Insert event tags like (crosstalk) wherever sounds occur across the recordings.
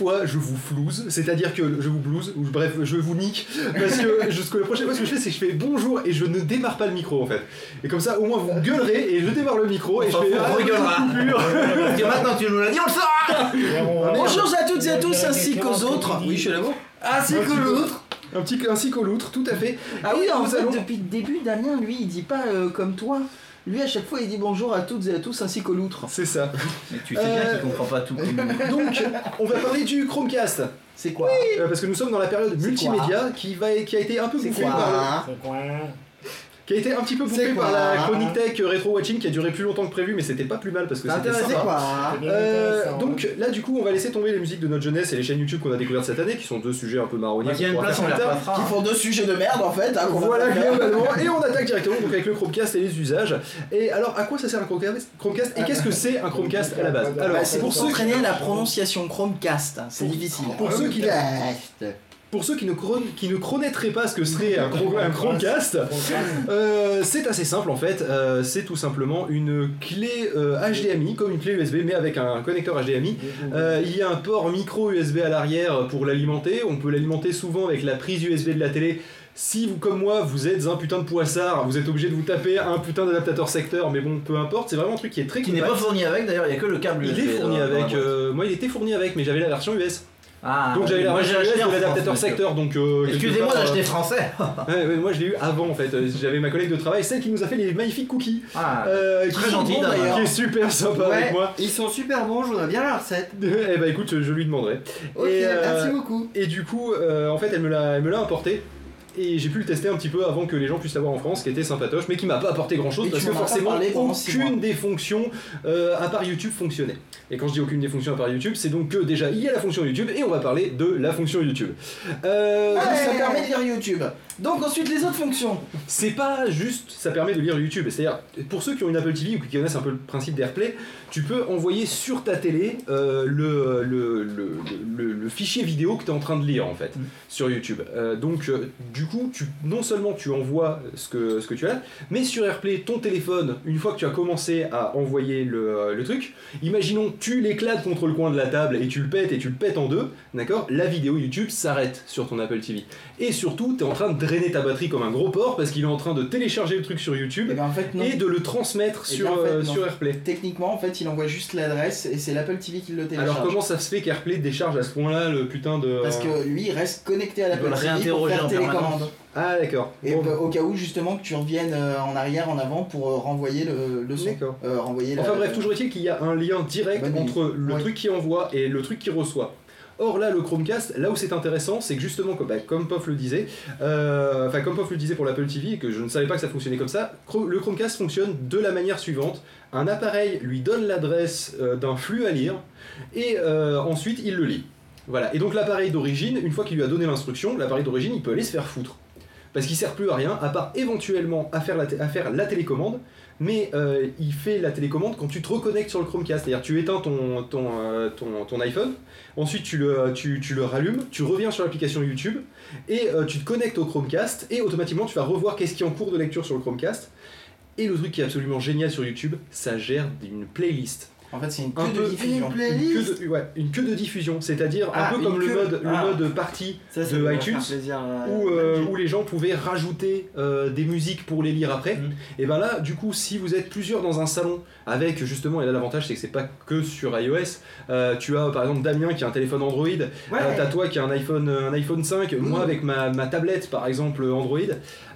fois, je vous flouze, c'est-à-dire que je vous blouse, ou bref, je vous nique, parce que (laughs) jusqu'à la prochaine fois, ce que je fais, c'est que je fais bonjour et je ne démarre pas le micro en fait. Et comme ça, au moins, vous gueulerez et je démarre le micro et Enfin, je fais on ah, rigolera. Parce que maintenant tu nous l'as dit, on le saura Bonjour à toutes et à tous, ainsi qu'aux autres. Oui, je suis là-bas. Ainsi que l'autre. Un petit ainsi qu'au loutre, tout à fait. Ah oui, en fait, depuis le début, Damien, lui, il dit pas euh, comme toi. Lui, à chaque fois, il dit bonjour à toutes et à tous, ainsi qu'aux loutres. C'est ça. Mais tu sais bien Euh, qu'il comprend pas tout. Donc, on va parler du Chromecast. C'est quoi Euh, parce que nous sommes dans la période multimédia qui, va, qui a été un peu C'est bouffée quoi par le- qui a été un petit peu quoi par la chronique tech rétro watching qui a duré plus longtemps que prévu mais c'était pas plus mal parce que c'était sympa. quoi Euh, donc là du coup on va laisser tomber les musiques de notre jeunesse et les chaînes YouTube qu'on a découvertes cette année qui sont deux sujets un peu marronniers. Qui font deux sujets de merde en fait. hein, Voilà globalement (laughs) et on attaque directement donc avec le Chromecast et les usages. Et alors à quoi ça sert un Chromecast? Chromecast et qu'est-ce que c'est un Chromecast à la base? Alors Bah, c'est pour ceux qui- s'entraîner à la prononciation Chromecast, hein, c'est difficile. pour ceux qui-. Pour ceux qui ne, chron- qui ne connaîtraient pas ce que serait un, un Chromecast, euh, c'est assez simple en fait. Euh, c'est tout simplement une clé euh, HDMI, comme une clé USB, mais avec un connecteur HDMI. Euh, il y a un port micro USB à l'arrière pour l'alimenter. On peut l'alimenter souvent avec la prise USB de la télé. Si vous, comme moi, vous êtes un putain de poissard, vous êtes obligé de vous taper un putain d'adaptateur secteur, mais bon, peu importe, c'est vraiment un truc qui est très Qui n'est pas fourni avec d'ailleurs, il y a que le câble Il USB est fourni avec. euh, moi, il était fourni avec, mais j'avais la version US. Ah, Donc j'avais la version US de l'adaptateur secteur. Donc euh, Excusez-moi d'acheter français. (laughs) Ouais, ouais, moi je l'ai eu avant en fait. Euh, J'avais ma collègue de travail, celle qui nous a fait les magnifiques cookies. Ah, Euh, qui Très bons, d'ailleurs. Qui est super sympa avec moi. Ils sont super bons, je voudrais bien la recette. (laughs) Eh bah écoute, je lui demanderai. Ok, Et, euh, merci beaucoup. Et du coup, euh, en fait, elle me l'a elle me l'a importé. Et j'ai pu le tester un petit peu avant que les gens puissent l'avoir en France, qui était sympatoche, mais qui m'a pas apporté grand chose Et parce que forcément aucune des fonctions euh, à part YouTube fonctionnait. Et quand je dis aucune des fonctions à part YouTube, c'est donc que déjà il y a la fonction YouTube et on va parler de la fonction YouTube. Euh, Ah, ça permet de lire YouTube. Donc ensuite les autres fonctions. C'est pas juste, ça permet de lire YouTube. C'est-à-dire, pour ceux qui ont une Apple TV ou qui connaissent un peu le principe d'AirPlay, tu peux envoyer sur ta télé euh, le, le, le, le- le fichier vidéo que tu es en train de lire en fait Mm. sur YouTube. Euh, donc, euh, du coup, tu, non seulement tu envoies ce que, ce que tu as, mais sur AirPlay, ton téléphone, une fois que tu as commencé à envoyer le, le truc, imaginons tu l'éclates contre le coin de la table et tu le pètes et tu le pètes en deux, d'accord? La vidéo YouTube s'arrête sur ton Apple TV. Et surtout, tu es en train de drainer ta batterie comme un gros porc parce qu'il est en train de télécharger le truc sur YouTube Et ben en fait non. et de le transmettre Eh sur, bien, en fait, euh, sur AirPlay. Techniquement en fait il envoie juste l'adresse et c'est l'Apple TV qui le télécharge. Alors comment ça se fait qu'AirPlay décharge à ce point-là le putain de... Parce que lui il reste connecté à Il l'Apple TV pour réinterroger faire en télécommande. Ah d'accord. Et Bon, bah, au cas où justement que tu reviennes euh, en arrière, en avant pour euh, renvoyer le, le son. D'accord. Euh, renvoyer la- Enfin bref, toujours est-il qu'il y a un lien direct entre le Oui. truc qui envoie et le truc qui reçoit. Or là, le Chromecast, là où c'est intéressant, c'est que justement, comme, bah, comme Pof le disait, euh, comme le disait pour l'Apple TV, que je ne savais pas que ça fonctionnait comme ça, le Chromecast fonctionne de la manière suivante. Un appareil lui donne l'adresse euh, d'un flux à lire, et euh, ensuite il le lit. Voilà. Et donc l'appareil d'origine, une fois qu'il lui a donné l'instruction, l'appareil d'origine, il peut aller se faire foutre. Parce qu'il sert plus à rien, à part éventuellement à faire la télécommande, mais euh, il fait la télécommande quand tu te reconnectes sur le Chromecast. C'est-à-dire tu éteins ton, euh, iPhone, ensuite tu le, tu, tu le rallumes, tu reviens sur l'application YouTube, et euh, tu te connectes au Chromecast, et automatiquement tu vas revoir qu'est-ce qui est en cours de lecture sur le Chromecast. Et le truc qui est absolument génial sur YouTube, ça gère une playlist. En fait c'est une Un queue peu- de diffusion. Une queue de, ouais, une queue de diffusion, c'est-à-dire un Ah, peu comme le mode, le Ah. mode partie Ça, ça de iTunes, plaisir, euh, où, euh, les gens pouvaient rajouter euh, des musiques pour les lire après. Mm. Et ben là, du coup, si vous êtes plusieurs dans un salon, avec justement, et là l'avantage c'est que c'est pas que sur iOS, euh, tu as par exemple Damien qui a un téléphone Android, Ouais. t'as toi qui a un iPhone, un iPhone 5, moi avec ma, ma tablette par exemple Android.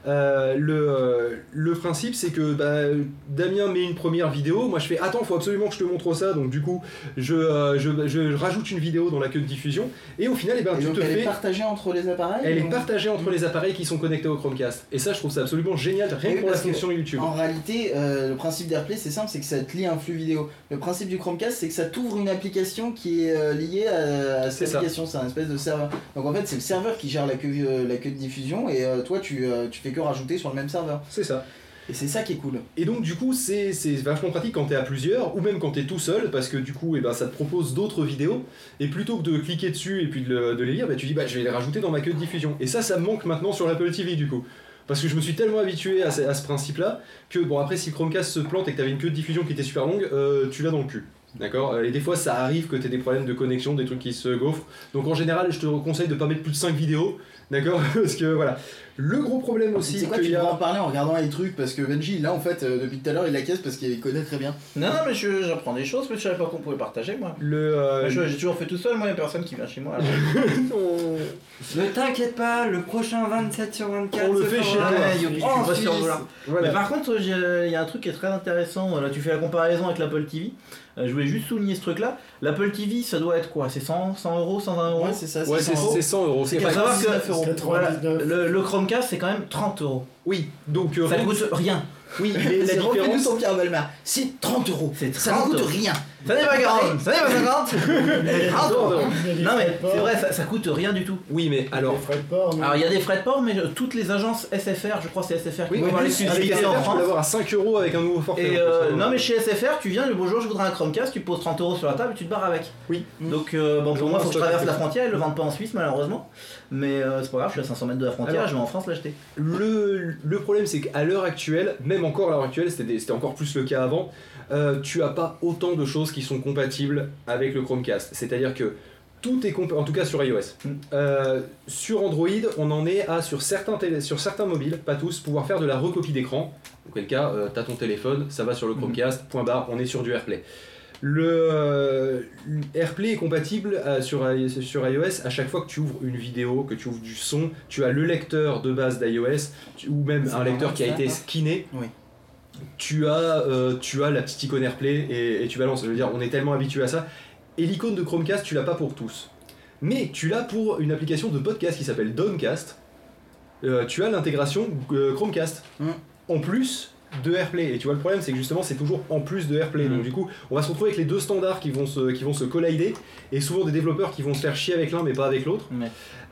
Euh, le, euh, le principe c'est que bah, Damien met une première vidéo, moi je fais attends faut absolument que je te montre ça, donc du coup je, euh, je, je rajoute une vidéo dans la queue de diffusion et au final eh ben, Et tu donc te elle est fais... partagée entre les appareils Elle est partagée entre les appareils qui sont connectés au Chromecast. Et ça, je trouve ça absolument génial, rien Oui, que pour la fonction YouTube. En réalité, euh, le principe d'AirPlay, c'est simple, c'est que ça te lie un flux vidéo. Le principe du Chromecast, c'est que ça t'ouvre une application qui est liée à, cette application. C'est un espèce de serveur. Donc en fait, c'est le serveur qui gère la queue, la queue de diffusion et toi, tu, tu fais que rajouter sur le même serveur. C'est ça. Et c'est ça qui est cool. Et donc, du coup, c'est vachement pratique quand t'es à plusieurs, ou même quand t'es tout seul, parce que du coup, eh ben, ça te propose d'autres vidéos. Et plutôt que de cliquer dessus et puis de, le- de les lire, bah, tu dis, bah, je vais les rajouter dans ma queue de diffusion. Et ça, ça me manque maintenant sur l'Apple TV, du coup. Parce que je me suis tellement habitué à ce, à ce principe-là que, bon, après, si Chromecast se plante et que t'avais une queue de diffusion qui était super longue, euh, tu l'as dans le cul. D'accord? Et des fois, ça arrive que tu des problèmes de connexion, des trucs qui se gaufrent. Donc, en général, je te conseille de pas mettre plus de 5 vidéos. D'accord? (laughs) Parce que voilà. Le gros problème aussi, C'est quoi, qu'il tu y a. en parler en regardant les trucs parce que Benji, là en fait, euh, depuis tout à l'heure, il la caisse parce qu'il connaît très bien. Non, non, mais je- j'apprends des choses que je savais pas qu'on pouvait partager, moi. Le, euh, J'ai toujours fait tout seul, moi, il y a personne qui vient chez moi. (laughs) Ne t'inquiète pas, le prochain 27 sur 24 On le fait chez toi. Ouais. Voilà. Mais par contre, j'ai- il y a un truc qui est très intéressant. Là, tu fais la comparaison avec l'Apple TV. Euh, je voulais juste souligner ce truc-là. L'Apple TV, ça doit être quoi? C'est 100, 100 euros, 120 euros Ouais, c'est ça. Ouais, c'est 100 euros. c'est 100 euros. C'est C'est faut pas- savoir 99 euros. que voilà, 99. le, le C'est quand même 30 euros. Oui, donc euh, Ça rien- coûte rien. Oui, mais (laughs) la différence. Pierre Belmar. C'est 30 euros. Ça ne 30 coûte rien. Ça n'est pas 40, ça n'est pas 50. 30 Non, euros. non. Non, mais c'est vrai, ça, ça coûte rien du tout. Oui, mais alors. Les frais de port, Alors, il y a des frais de port, mais euh, toutes les agences SFR, je crois que c'est SFR qui Oui, vont avoir plus, avec l'exclusivité SFR, en tu peux France. l'avoir à 5 euros avec un nouveau forfait. Et en plus, euh, hein. non mais chez SFR tu viens le bonjour je voudrais un Chromecast tu poses 30 euros sur la table et tu te barres avec Oui. donc euh, bon pour moi faut que je traverse la frontière ils le vendent pas en Suisse malheureusement mais euh, c'est pas grave je suis à 500 mètres de la frontière Alors- je vais en France l'acheter Le, le problème, c'est qu'à l'heure actuelle, même encore à l'heure actuelle, c'était des- c'était encore plus le cas avant, euh, tu as pas autant de choses qui sont compatibles avec le Chromecast. C'est-à-dire que tout est compatible, en tout cas sur iOS. Mm. Euh, sur Android, on en est à, sur certains, télé- sur certains mobiles, pas tous, pouvoir faire de la recopie d'écran. Auquel cas, euh, t'as ton téléphone, ça va sur le Chromecast, point barre, on est sur du AirPlay. Le AirPlay est compatible sur, iOS à chaque fois que tu ouvres une vidéo, que tu ouvres du son, tu as le lecteur de base d'iOS tu- ou même un lecteur qui a été skinné. Oui. Tu as, euh, tu as la petite icône AirPlay et, et tu balances. Je veux dire, on est tellement habitué à ça. Et l'icône de Chromecast, tu l'as pas pour tous. Mais tu l'as pour une application de podcast qui s'appelle Downcast. Euh, tu as l'intégration euh, Chromecast. Mm. En plus de AirPlay. Et tu vois, le problème, c'est que justement, c'est toujours en plus de AirPlay. Mm. Donc, du coup, on va se retrouver avec les deux standards qui vont se, qui vont se collider. Et souvent, des développeurs qui vont se faire chier avec l'un, mais pas avec l'autre.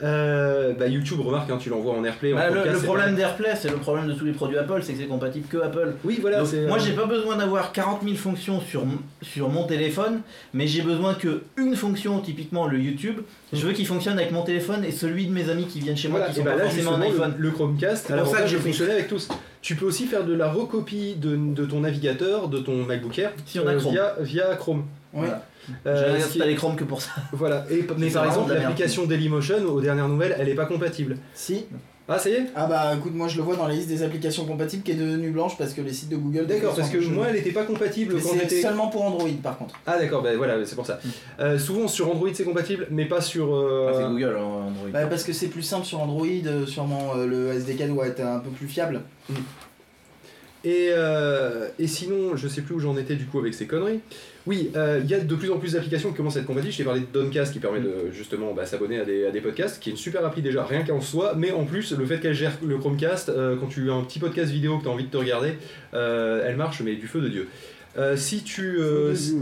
Euh, bah, YouTube, remarque, hein, tu l'envoies en AirPlay. en Bah, le, problème d'AirPlay c'est le problème de tous les produits Apple c'est que c'est compatible que Apple Oui, voilà. Donc, moi euh, j'ai pas besoin d'avoir 40 000 fonctions sur, mon- sur mon téléphone mais j'ai besoin que une fonction typiquement le YouTube je veux qu'il fonctionne avec mon téléphone et celui de mes amis qui viennent chez moi Voilà, qui et sont bah pas là forcément justement en le, iPhone le Chromecast C'est pour ça que j'ai fonctionner avec tous. Tu peux aussi faire de la recopie de, de ton navigateur, de ton MacBook Air Si on a Chrome. via, via Chrome. Ouais. Voilà. Euh, Chrome que pour ça voilà. Et, mais par exemple l'application Dailymotion aux dernières nouvelles, elle est pas compatible. Si. Ah ça y est Ah bah écoute, moi je le vois dans la liste des applications compatibles qui est devenue blanche parce que les sites de Google. D'accord, parce que moi elle était pas compatible Mais quand j'étais. seulement pour Android par contre. Ah d'accord, bah voilà, c'est pour ça. Euh, souvent sur Android c'est compatible, mais pas sur. euh, Ah, c'est Google hein, Android Bah, parce que c'est plus simple sur Android, euh, sûrement euh, le SDK doit être un peu plus fiable. Et, euh, et sinon, je sais plus où j'en étais du coup avec ces conneries. Oui, euh, il y a de plus en plus d'applications qui commencent à être compatibles. Je t'ai parlé de Downcast qui permet de justement bah, s'abonner à des, à des podcasts, qui est une super appli déjà, rien qu'en soi, mais en plus, le fait qu'elle gère le Chromecast, euh, quand tu as un petit podcast vidéo que tu as envie de te regarder, euh, elle marche, mais du feu de Dieu. Si, tu,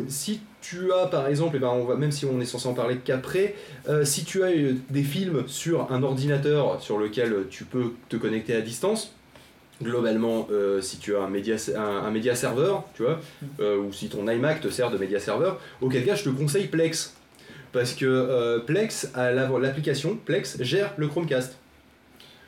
si, tu as par exemple, et ben on va, même si on est censé en parler qu'après, euh, si tu as euh, des films sur un ordinateur sur lequel tu peux te connecter à distance, globalement, euh, si tu as un média, un, un média serveur, tu vois, euh, ou si ton iMac te sert de média serveur, auquel cas je te conseille Plex. Parce que euh, Plex, l'application Plex gère le Chromecast.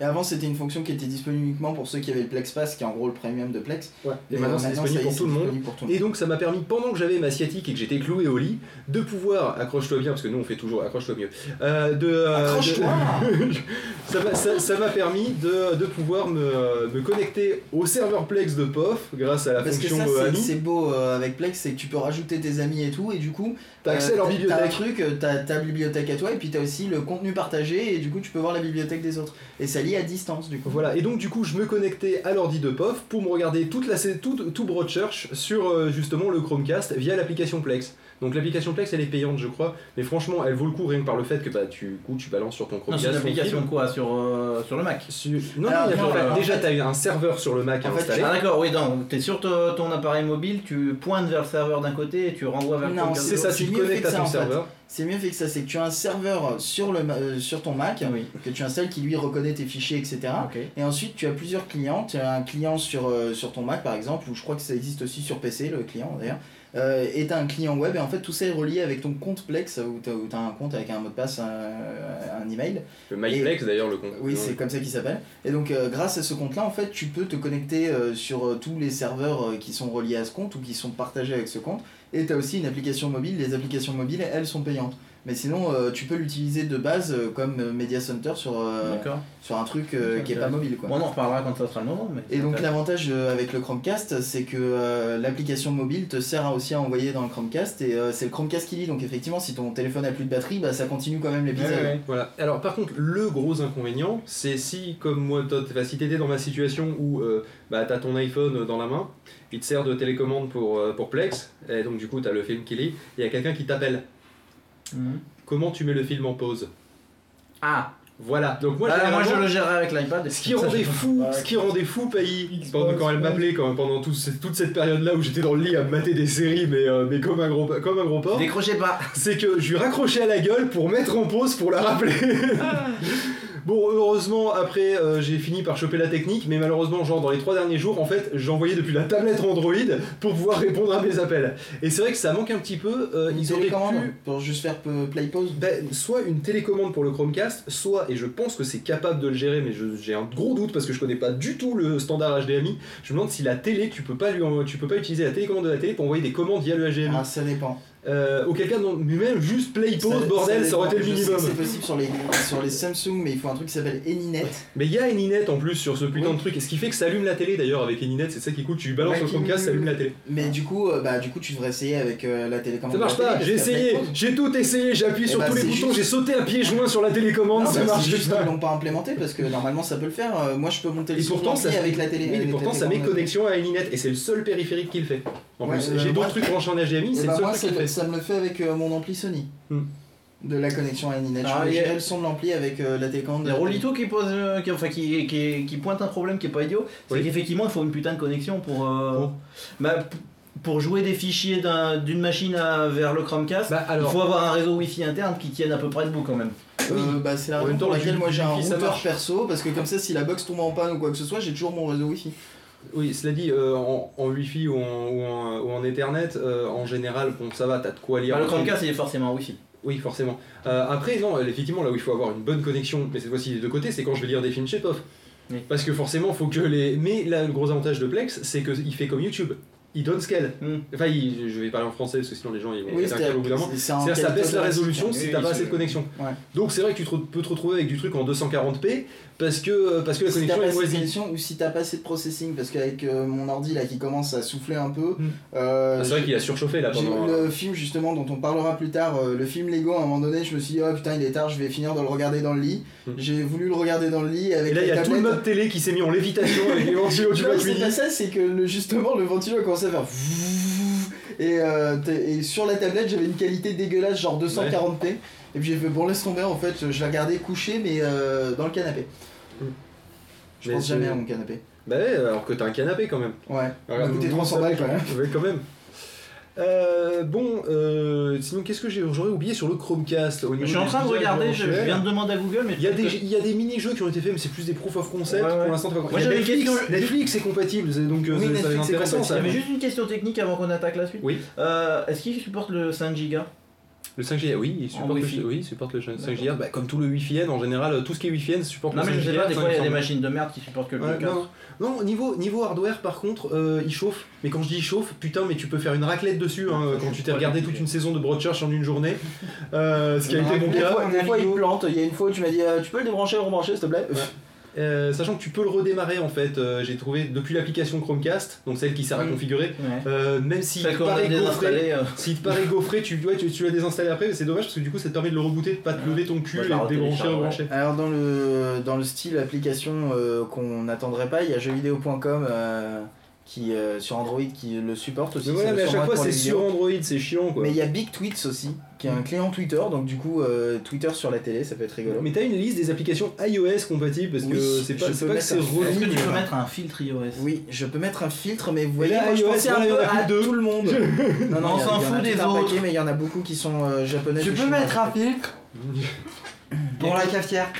Et avant c'était une fonction qui était disponible uniquement pour ceux qui avaient le Plex Pass, qui est en gros le premium de Plex. Et maintenant c'est disponible pour tout le monde. pour tout Et donc ça m'a permis, pendant que j'avais ma sciatique et que j'étais cloué au lit, de pouvoir, accroche-toi bien, parce que nous on fait toujours accroche-toi mieux, euh, de... euh, Accroche-toi de- (laughs) Ça m'a- ça m'a permis de, de pouvoir me, me connecter au serveur Plex de POF grâce à la Parce que fonction euh, c'est- beau euh, avec Plex, c'est que tu peux rajouter tes amis et tout, et du coup T'as accès à leur T'as un bibliothèque. truc, t'as ta bibliothèque à toi, et puis t'as aussi le contenu partagé, et du coup tu peux voir la bibliothèque des autres. Et ça à distance du coup. Voilà, et donc du coup je me connectais à l'ordi de POF pour me regarder toute la, tout, tout Broadchurch sur euh, justement le Chromecast via l'application Plex. Donc l'application Plex elle est payante je crois, mais franchement elle vaut le coup rien que par le fait que bah, tu, coup, tu balances sur ton non Chromecast. c'est une application quoi sur, euh, sur le Mac Sur- Non, Alors, non, non, alors, déjà fait- tu as un serveur sur le Mac En fait, installé. Ah d'accord, oui, donc t'es sur ton, ton appareil mobile, tu pointes vers le serveur d'un côté et tu renvoies vers le Non, C'est ça, l'autre. tu c'est te mieux connectes fait à que ton fait. serveur. c'est mieux fait que ça. C'est que tu as un serveur sur, le, euh, sur ton Mac Oui. que tu installes qui lui reconnaît tes fichiers, etc. Et ensuite, tu as plusieurs clients. Tu as un client sur, euh, sur ton Mac, par exemple, ou je crois que ça existe aussi sur PC, le client d'ailleurs. Euh, et tu as un client web, et en fait, tout ça est relié avec ton compte Plex, où tu as, un compte avec un mot de passe, un, un email. Le MyPlex d'ailleurs, le compte. Oui, c'est comme ça qu'il s'appelle. Et donc, euh, grâce à ce compte-là, en fait, tu peux te connecter euh, sur euh, tous les serveurs qui sont reliés à ce compte ou qui sont partagés avec ce compte. Et tu as aussi une application mobile. Les applications mobiles, elles, sont payantes. Mais sinon, euh, tu peux l'utiliser de base euh, comme euh, Media Center sur, sur un truc qui est pas mobile. Quoi. Bon, on en reparlera quand ça sera le moment. Mais Et donc l'avantage avec le Chromecast, c'est que l'application mobile te sert aussi à envoyer dans le Chromecast et c'est le Chromecast qui lit. Donc effectivement, si ton téléphone a plus de batterie, bah, ça continue quand même l'épisode. Ouais, ouais. Voilà. Alors par contre, le gros inconvénient, c'est si, comme moi, toi, enfin, si t'étais dans ma situation où bah, t'as ton iPhone dans la main, il te sert de télécommande pour, pour Plex, et donc du coup t'as le film qui lit, et il y a quelqu'un qui t'appelle. Mhm. Comment tu mets le film en pause Ah Voilà. Donc moi, Bah, moi je le gérerai avec l'iPad. Ce qui rendait fou, ce qui rendait fou Pailly, pendant quand elle m'appelait quand- pendant tout toute cette période-là où j'étais dans le lit à me mater des séries, mais, euh, mais comme un gros comme un gros porc, Décrochez pas c'est que je lui raccrochais à la gueule pour mettre en pause pour la rappeler. (laughs) bon, heureusement, après, euh, j'ai fini par choper la technique, mais malheureusement, genre dans les trois derniers jours, en fait, j'envoyais depuis la tablette Android pour pouvoir répondre à mes appels. Et c'est vrai que ça manque un petit peu. euh, Une ils auraient télécommande pu pour juste faire play pause. ben, soit une télécommande pour le Chromecast, soit, et je pense que c'est capable de le gérer, mais j'ai un gros doute parce que je connais pas du tout le standard HDMI. Je me demande si la télé, tu peux pas, lui en- tu peux pas utiliser la télécommande de la télé pour envoyer des commandes via le HDMI. Ah, ça dépend. Euh, auquel cas, non, mais même juste play pause, bordel, ça, aurait été le minimum. C'est possible sur les, sur les Samsung, mais il faut un truc qui s'appelle Anynet. Mais il y a Anynet en plus sur ce putain Oui. de truc, et ce qui fait que ça allume la télé d'ailleurs avec Anynet, c'est ça qui cool, tu lui balances le Chromecast, ça allume la télé. Mais du coup, euh, bah, du coup, tu devrais essayer avec euh, la télécommande. Ça marche pas, j'ai essayé, j'ai tout essayé, j'ai appuyé Eh sur bah, tous les boutons, juste- j'ai sauté à pieds joints sur la télécommande, Non, ça bah, marche juste pas. qu'ils l'ont pas implémenté parce que normalement ça peut le faire. Euh, moi je peux monter le Et son pourtant, d'ampli ça, avec la télé. la pourtant ça met connexion à Anynet et c'est le seul périphérique qu'il fait. En Ouais, plus, j'ai d'autres trucs branchés en HDMI, c'est bah, le seul moi truc ça, qu'il fait. ça me le fait avec euh, mon ampli Sony. Hmm. De la connexion à Anynet. Ah, y a- le son de l'ampli avec euh, la télécommande. Il de y a la télé. Rolito qui pose, euh, qui, enfin, qui, qui, qui pointe un problème qui est pas idiot, c'est Oui. qu'effectivement il faut une putain de connexion pour, euh, Pour bah, pour jouer des fichiers d'un- d'une machine à- vers le Chromecast. Bah il faut avoir un réseau Wi-Fi interne qui tienne à peu près debout quand même. Euh, bah, c'est la raison pour le laquelle moi j'ai un routeur perso parce que comme ça si la box tombe en panne ou quoi que ce soit j'ai toujours mon réseau Wi-Fi. Oui, cela dit, euh, en, en Wi-Fi ou en, ou en, ou en Ethernet, euh, en général, bon, ça va, t'as de quoi lire. Bah, le. Chromecast il est forcément Wi-Fi. Oui, forcément. Euh, après, non, effectivement, là où il faut avoir une bonne connexion, mais cette fois-ci des deux côtés, c'est quand je vais lire des films chez POF. Oui. Parce que forcément, faut que les. Mais là, le gros avantage de Plex, c'est qu'il fait comme YouTube. Il donne scale. Hmm. Enfin, il- je vais parler en français parce que sinon les gens ils vont Oui, un au bout d'un moment. c'est en C'est-à-dire ça baisse la résolution si t'as pas assez de connexion. Ouais. Donc c'est vrai que tu te peux te retrouver avec du truc en 240p parce que, parce que la Si connexion pas est assez de moisie. connexion ou si t'as pas assez de processing parce qu'avec euh, mon ordi là qui commence à souffler un peu. Hmm. euh, Ah, c'est vrai qu'il a surchauffé là J'ai pendant. le film justement dont on parlera plus tard, euh, le film Lego, à un moment donné, je me suis dit, oh putain, il est tard, je vais finir de le regarder dans le lit. Mhm. J'ai voulu le regarder dans le lit avec Et là il y la a tout le tablette. mode télé qui s'est mis en lévitation avec les ventilos du bac c'est pas ça, c'est que le, justement le ventilo a commencé à faire. (laughs) Et, euh, et sur la tablette, j'avais une qualité dégueulasse, genre 240p. Et puis j'ai fait, bon, laisse tomber en fait, je l'ai regardé couché, mais euh, dans le canapé. Je Mais pense c'est- jamais à mon canapé. Bah ouais, alors que t'as un canapé quand même. Ouais, m'a coûté nous, 300 ça- balles quand même. Ouais, quand même. Euh, bon, euh, sinon qu'est-ce que j'ai- j'aurais oublié sur le Chromecast au Je suis en train de regarder, je, viens de demander à Google, mais Il y, a des, il y a des mini-jeux qui ont été faits, mais c'est plus des proof of concept. Ouais, ouais. Pour l'instant, t'as pas une Netflix, question- Netflix est compatible, c'est- donc euh, Oui, ça- ça va être Netflix est intéressant compatible. ça. J'avais juste une question technique avant qu'on attaque la suite. Oui. Euh, Est-ce qu'il supporte le 5 Go Le 5G, oui, il supporte, le, oui, il supporte le 5G. Bah, comme tout le Wi-Fi N, en général, tout ce qui est Wi-Fi N supporte Non le mais 5G. je sais pas, des fois il y a des 500. machines de merde qui supportent que le Ouais, 4. non, non. non, niveau, niveau hardware par contre, euh, il chauffe. Mais quand je dis il chauffe, putain, mais tu peux faire une raclette dessus hein, quand tu t'es regardé toute une saison de Broadchurch en une journée. Euh, ce qui a été mon Des cas. fois, des fois, il plante. Il y a une fois où tu m'as dit, euh, tu peux le débrancher, le rebrancher, s'il te plaît? Euh, sachant que tu peux le redémarrer en fait, euh, j'ai trouvé depuis l'application Chromecast, donc celle qui sert à Mm. configurer, Ouais. euh, même s'il Celle te qu'on a paraît gaufré, désinstallé. euh, s'il te paraît gaufré, tu, ouais, tu, tu l'as désinstallé après, mais c'est dommage parce que du coup ça te permet de le rebooter, de pas te lever ton cul et de débrancher, rebrancher. Alors dans le, dans le style application euh, qu'on n'attendrait pas, il y a jeuxvideo.com euh, qui euh, sur Android qui le supporte aussi. Mais voilà, mais à chaque fois c'est sur. Android, c'est chiant quoi. Mais il y a Big Tweets aussi, qui est un client Twitter, donc du coup euh, Twitter sur la télé, ça peut être rigolo. Mais t'as une liste des applications iOS compatibles parce que Oui, c'est pas, je peux pas que c'est. Est-ce que tu peux mettre un filtre iOS? Oui, je peux mettre un filtre, mais vous voyez, là, moi, je iOS, pensais un peu à (laughs) deux. tout le monde. non, non, On s'en fout des autres. paquet, mais il y en a beaucoup qui sont euh, japonais. Tu peux mettre un filtre (laughs) pour la cafetière.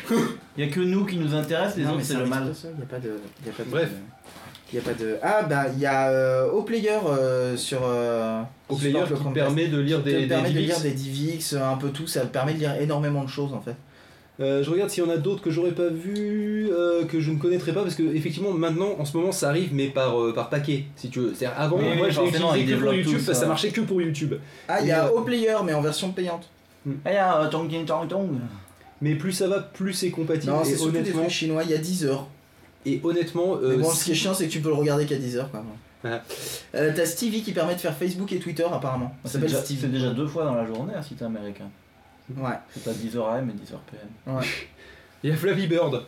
Il y a que nous qui nous intéressent, les autres mais c'est le mal. Bref. Il y a pas de. Ah bah il y a euh, Player euh, sur. Euh, Au qui player permet de lire des, permet de lire des DivX, un peu tout, ça permet de lire énormément de choses en fait. Euh, je regarde s'il y en a d'autres que j'aurais pas vu, euh, que je ne connaîtrais pas, parce que effectivement maintenant en ce moment ça arrive mais par, euh, par paquet si tu veux. C'est-à-dire avant moi forcément, utilisé que pour YouTube tout ça. ça marchait que pour YouTube. Ah il y a euh, Player mais en version payante. Ah, il y a Tong Tong Tong. Mais plus ça va, plus c'est compatible. Non c'est surtout des trucs chinois, il y a 10 heures. Et honnêtement, euh, Mais bon, si- ce qui est chiant, c'est que tu peux le regarder qu'à 10h quand même. Euh, T'as Stevie qui permet de faire Facebook et Twitter apparemment. Ça C'est s'appelle déjà, Stevie. c'est déjà deux fois dans la journée si t'es américain. Ouais. T'as 10h AM et 10h PM. (laughs) il y a Flappy Bird.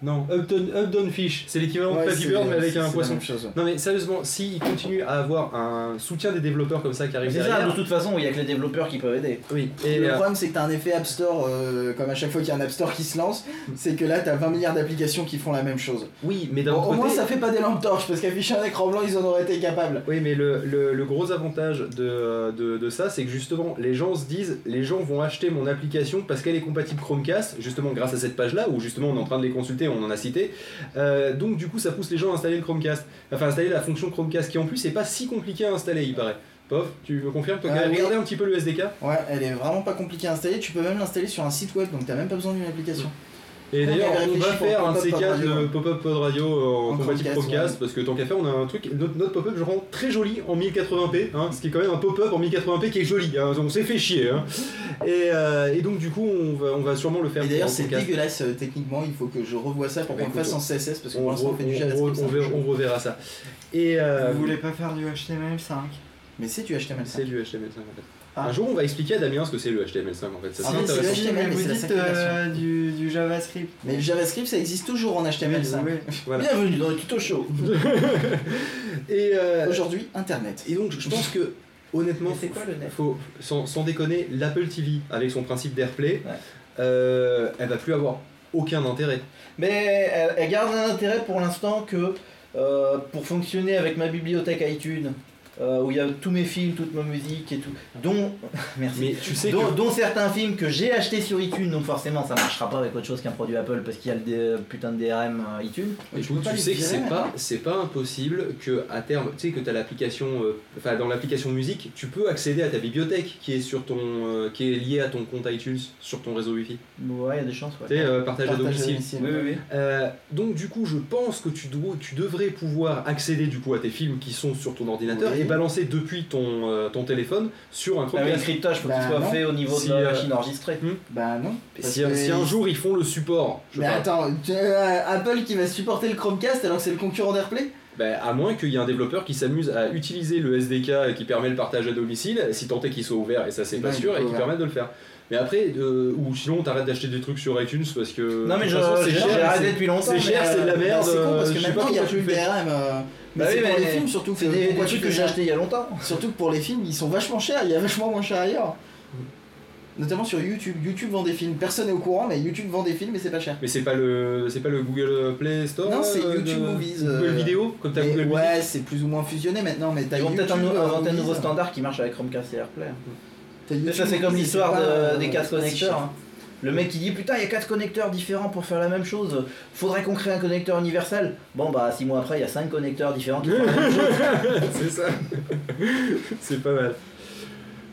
Non, Upton, Upton Fish, c'est l'équivalent Ouais, de Flappy Bird mais avec un poisson. chose. Non mais sérieusement, s'ils continuent à avoir un soutien des développeurs comme ça qui arrive C'est ça, derrière, de toute façon, il y a que les développeurs qui peuvent aider. oui. Et le euh, problème, c'est que t'as un effet App Store, euh, comme à chaque fois qu'il y a un App Store qui se lance, c'est que là, t'as 20 milliards d'applications qui font la même chose. oui, mais d'un Bon, au moins, ça fait pas des lampes torches, parce qu'afficher un écran blanc, ils en auraient été capables. Oui, mais le, le- le gros avantage de, de, de ça, c'est que justement, les gens se disent, les gens vont acheter mon application parce qu'elle est compatible Chromecast, justement grâce à cette page-là, où justement on est en train de les consulter, on en a cité. Euh, donc du coup, ça pousse les gens à installer le Chromecast, enfin installer la fonction Chromecast, qui en plus n'est pas si compliqué à installer, il paraît. Pof, tu me confirmes Toi Euh, oui. regardé un petit peu le SDK Ouais, elle est vraiment pas compliquée à installer, tu peux même l'installer sur un site web, donc t'as même pas besoin d'une application. Et d'ailleurs, on va faire un de Pop-up ces Pod quatre Radio, de ouais. pop-up pod radio en, En compatible Chromecast, ouais. parce que tant qu'à faire, on a un truc, notre, notre pop-up, je rends très joli en 1080p, hein, ce qui est quand même un pop-up en 1080p qui est joli, hein, on s'est fait chier. Hein. Et, euh, et donc, du coup, on va, on va sûrement le faire. Et d'ailleurs, c'est dégueulasse euh, techniquement, il faut que je revoie ça pour Bah, qu'on le fasse en CSS, parce que on, pour l'instant, on fait du on- JavaScript. on- on reverra ça. Et euh, Vous voulez pas faire du HTML5 Mais c'est du HTML5. c'est du HTML5 en fait. Ah. Un jour, on va expliquer à Damien ce que c'est le HTML5 en fait. Ça, Ah, c'est le HTML, mais vous dites euh, du, du JavaScript. Mais le JavaScript, ça existe toujours en HTML5. Oui. (laughs) Voilà. Bienvenue dans le tuto show. (laughs) Et, euh, Aujourd'hui, Internet. et donc, je pense que honnêtement, Mais c'est quoi le net faut, sans, sans déconner, l'Apple TV avec son principe d'AirPlay, Ouais. euh, elle va plus avoir aucun intérêt. Mais elle, elle garde un intérêt pour l'instant que euh, pour fonctionner avec ma bibliothèque iTunes, euh, où il y a tous mes films, toute ma musique et tout, dont (laughs) merci. Mais tu sais dont, que dont certains films que j'ai achetés sur iTunes, donc forcément ça marchera pas avec autre chose qu'un produit Apple parce qu'il y a le putain de DRM euh, iTunes. Et tu tu, sais que c'est pas c'est pas impossible que à terme tu sais que as l'application euh, enfin dans l'application musique tu peux accéder à ta bibliothèque qui est sur ton euh, qui est liée à ton compte iTunes sur ton réseau Wi-Fi Ouais, il y a des chances. tu sais Ouais. partage à domicile domicile. Oui, oui, oui. Donc du coup je pense que tu dois tu devrais pouvoir accéder du coup à tes films qui sont sur ton ordinateur et balancer depuis ton euh, ton téléphone sur un Ah, mais le Chromecast cryptage, faut Bah, qu'il soit non. fait au niveau Si, de la euh, machine enregistrée. Bah non. Si, que si un jour ils font le support je Mais attends, tu- euh, Apple qui va supporter le Chromecast alors que c'est le concurrent d'AirPlay? Ben, à moins qu'il y ait un développeur qui s'amuse à utiliser le SDK qui permet le partage à domicile, si tant est qu'il soit ouvert, et ça c'est pas sûr, et qui permette de le faire. Mais après, euh, ou sinon t'arrêtes d'acheter des trucs sur iTunes parce que. Non, mais j'ai arrêté c'est- depuis longtemps. c'est cher, c'est de la euh, merde. Bah, c'est con parce que je sais pas maintenant il n'y a plus tu le. DRM. Euh, Mais Bah c'est oui, pour mais les films surtout. C'est des, des trucs que j'ai ça achetés il y a longtemps. (laughs) Surtout que pour les films, ils sont vachement chers, il y a vachement moins cher ailleurs. Notamment sur YouTube. YouTube vend des films. Personne n'est au courant, mais YouTube vend des films et c'est pas cher. Mais c'est pas le, c'est pas le Google Play Store. Non, c'est euh, YouTube de- Movies, Google euh, Vidéo, comme t'as Google Music. ouais, c'est plus ou moins fusionné maintenant, mais t'as Ils vont peut-être euh, inventer un Movies, nouveau standard qui marche avec Chromecast et AirPlay. ça c'est comme l'histoire des euh, si connecteurs. Le mec qui dit putain il y a quatre connecteurs différents pour faire la même chose. Faudrait qu'on crée un connecteur universel. Bon bah six mois après il y a cinq connecteurs différents qui font la même chose. (laughs) c'est ça. c'est pas mal.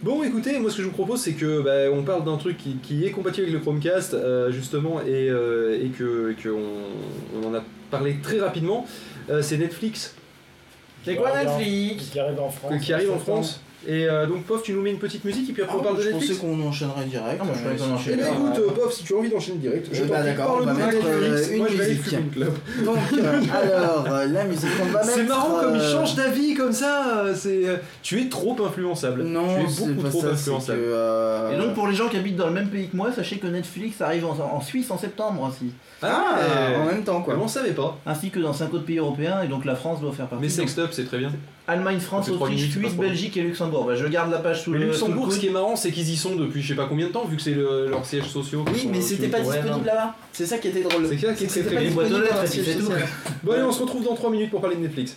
Bon, écoutez, moi ce que je vous propose, c'est que bah, on parle d'un truc qui, qui est compatible avec le Chromecast, euh, justement, et, euh, et que, que on, on en a parlé très rapidement. Euh, c'est Netflix C'est quoi. Netflix? qui arrive en France. que- qui arrive en septembre. France. Et euh, donc, Pof, tu nous mets une petite musique et puis après on parle de je Netflix. pensais qu'on enchaînerait direct. Ah, moi, je qu'on Euh, enchaînait. Eh ben super, écoute, euh, euh, Pof, si tu as envie d'enchaîner direct, je Eh t'en ben, prie, d'accord, on va parle-nous de mettre, euh, Netflix. une Moi, je vais aller musique. clope. Donc, euh, (laughs) alors, euh, la musique qu'on va mettre. C'est marrant comme il euh, change d'avis comme ça. euh, C'est, euh, tu es trop influençable. Non, tu es c'est beaucoup pas trop ça, c'est que. influençable. euh, Et donc pour les gens qui habitent dans le même pays que moi, sachez que Netflix arrive en, en Suisse en septembre ainsi, Ah, mais- en même temps quoi. Mais on savait pas. ainsi que dans 5 autres pays européens, et donc la France doit faire partie. Mais Donc, Sextop, c'est très bien. Allemagne, France, Ça fait trois Autriche, minutes, c'est pas Suisse, trop. Belgique et Luxembourg. Bah, je garde la page sous Mais le Luxembourg, ce qui est marrant, c'est qu'ils y sont depuis je sais pas combien de temps, vu que c'est le- leurs sièges sociaux. qui Oui, mais c'était pas disponible là-bas. C'est ça qui était drôle. C'est ça qui est très siège social. Bon, allez, on se retrouve dans 3 minutes pour parler de Netflix.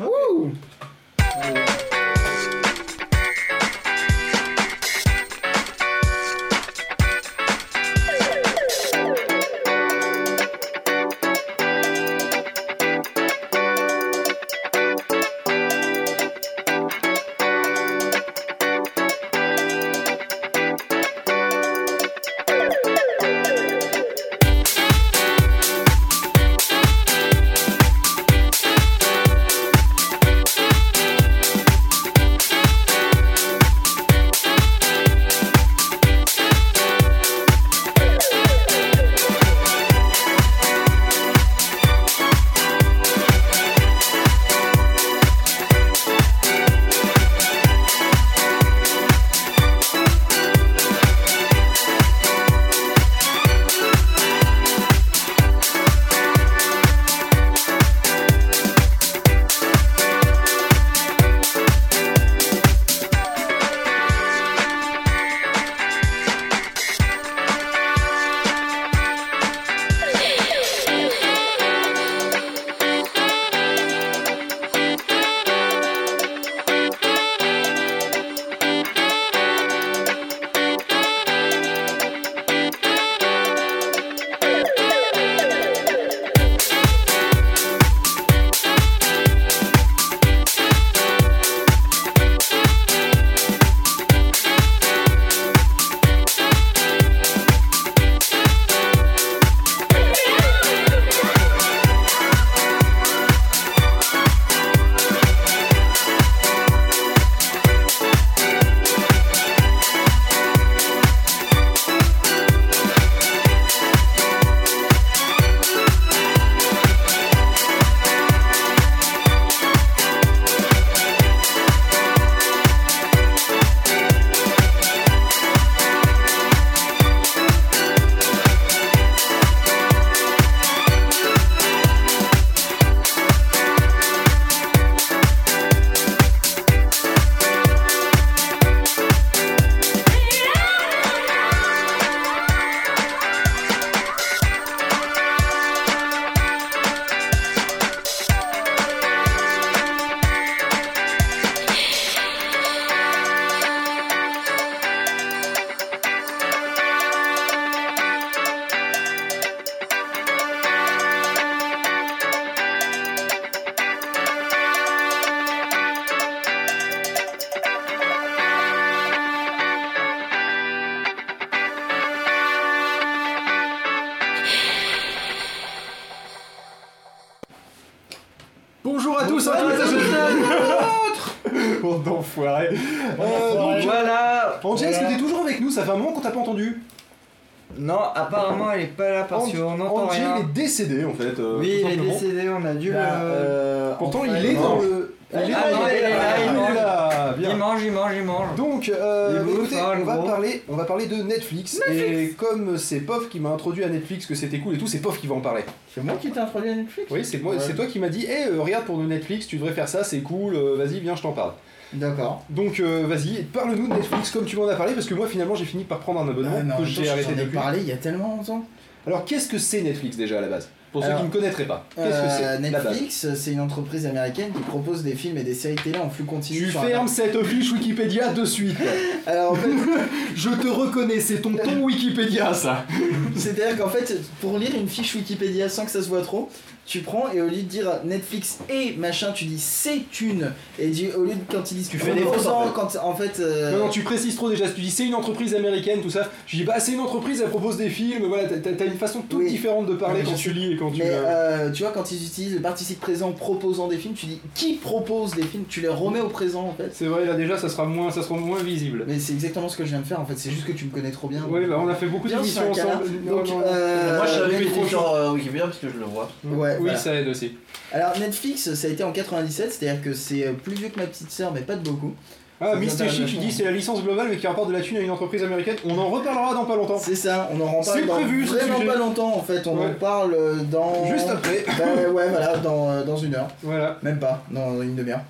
Parler de Netflix. Et comme c'est Pof qui m'a introduit à Netflix, que c'était cool et tout, c'est Pof qui va en parler. C'est moi qui t'ai introduit à Netflix Oui, c'est moi, Ouais. c'est toi qui m'as dit, hé, regarde pour le Netflix, tu devrais faire ça, c'est cool, euh, vas-y, viens, je t'en parle. D'accord. Donc, euh, vas-y, parle-nous de Netflix comme tu m'en as parlé, parce que moi, finalement, j'ai fini par prendre un abonnement Ah, que j'ai arrêté j'en ai depuis. parlé il y a tellement longtemps. Alors, qu'est-ce que c'est Netflix déjà à la base? Pour ceux qui ne connaîtraient pas, qu'est-ce que Euh, c'est Netflix, c'est une entreprise américaine qui propose des films et des séries télé en flux continu. Tu fermes cette fiche Wikipédia de suite. (laughs) Alors en fait, (laughs) Je te reconnais, c'est ton ton Wikipédia ça. (laughs) c'est-à-dire qu'en fait, pour lire une fiche Wikipédia sans que ça se voit trop, tu prends et au lieu de dire Netflix et machin, tu dis c'est une. Et au lieu de quand ils disent Tu fais des en fait. quand en fait. euh, Non, non, tu précises trop déjà. Tu dis c'est une entreprise américaine, tout ça. Tu dis bah c'est une entreprise, elle propose des films. Voilà, t'as- une façon toute Oui. différente de parler quand tu lis et quand tu. Mais euh, tu vois, quand ils utilisent le participe présent proposant des films, tu dis qui propose des films, tu les remets au présent en fait. C'est vrai, là déjà, ça sera moins, ça sera moins visible. Mais c'est exactement ce que je viens de faire en fait, c'est juste que tu me connais trop bien. Oui, bah on a fait beaucoup d'émissions ensemble. Donc, non, non. euh, Moi je savais sur euh, Wikipédia parce que je le vois. Ouais, oui, voilà. ça aide aussi. Alors Netflix, ça a été en 97, c'est-à-dire que c'est euh, plus vieux que ma petite sœur, mais pas de beaucoup. Ah, nous Chic, dit vachement. c'est la licence globale mais qui rapporte de la thune à une entreprise américaine. On en reparlera dans pas longtemps. C'est ça, on en pas dans prévu, vraiment pas longtemps en fait, on Ouais. en parle euh, dans... Juste après. (laughs) Bah, ouais, voilà, dans, euh, dans une heure. Voilà. Même pas, dans une demi-heure.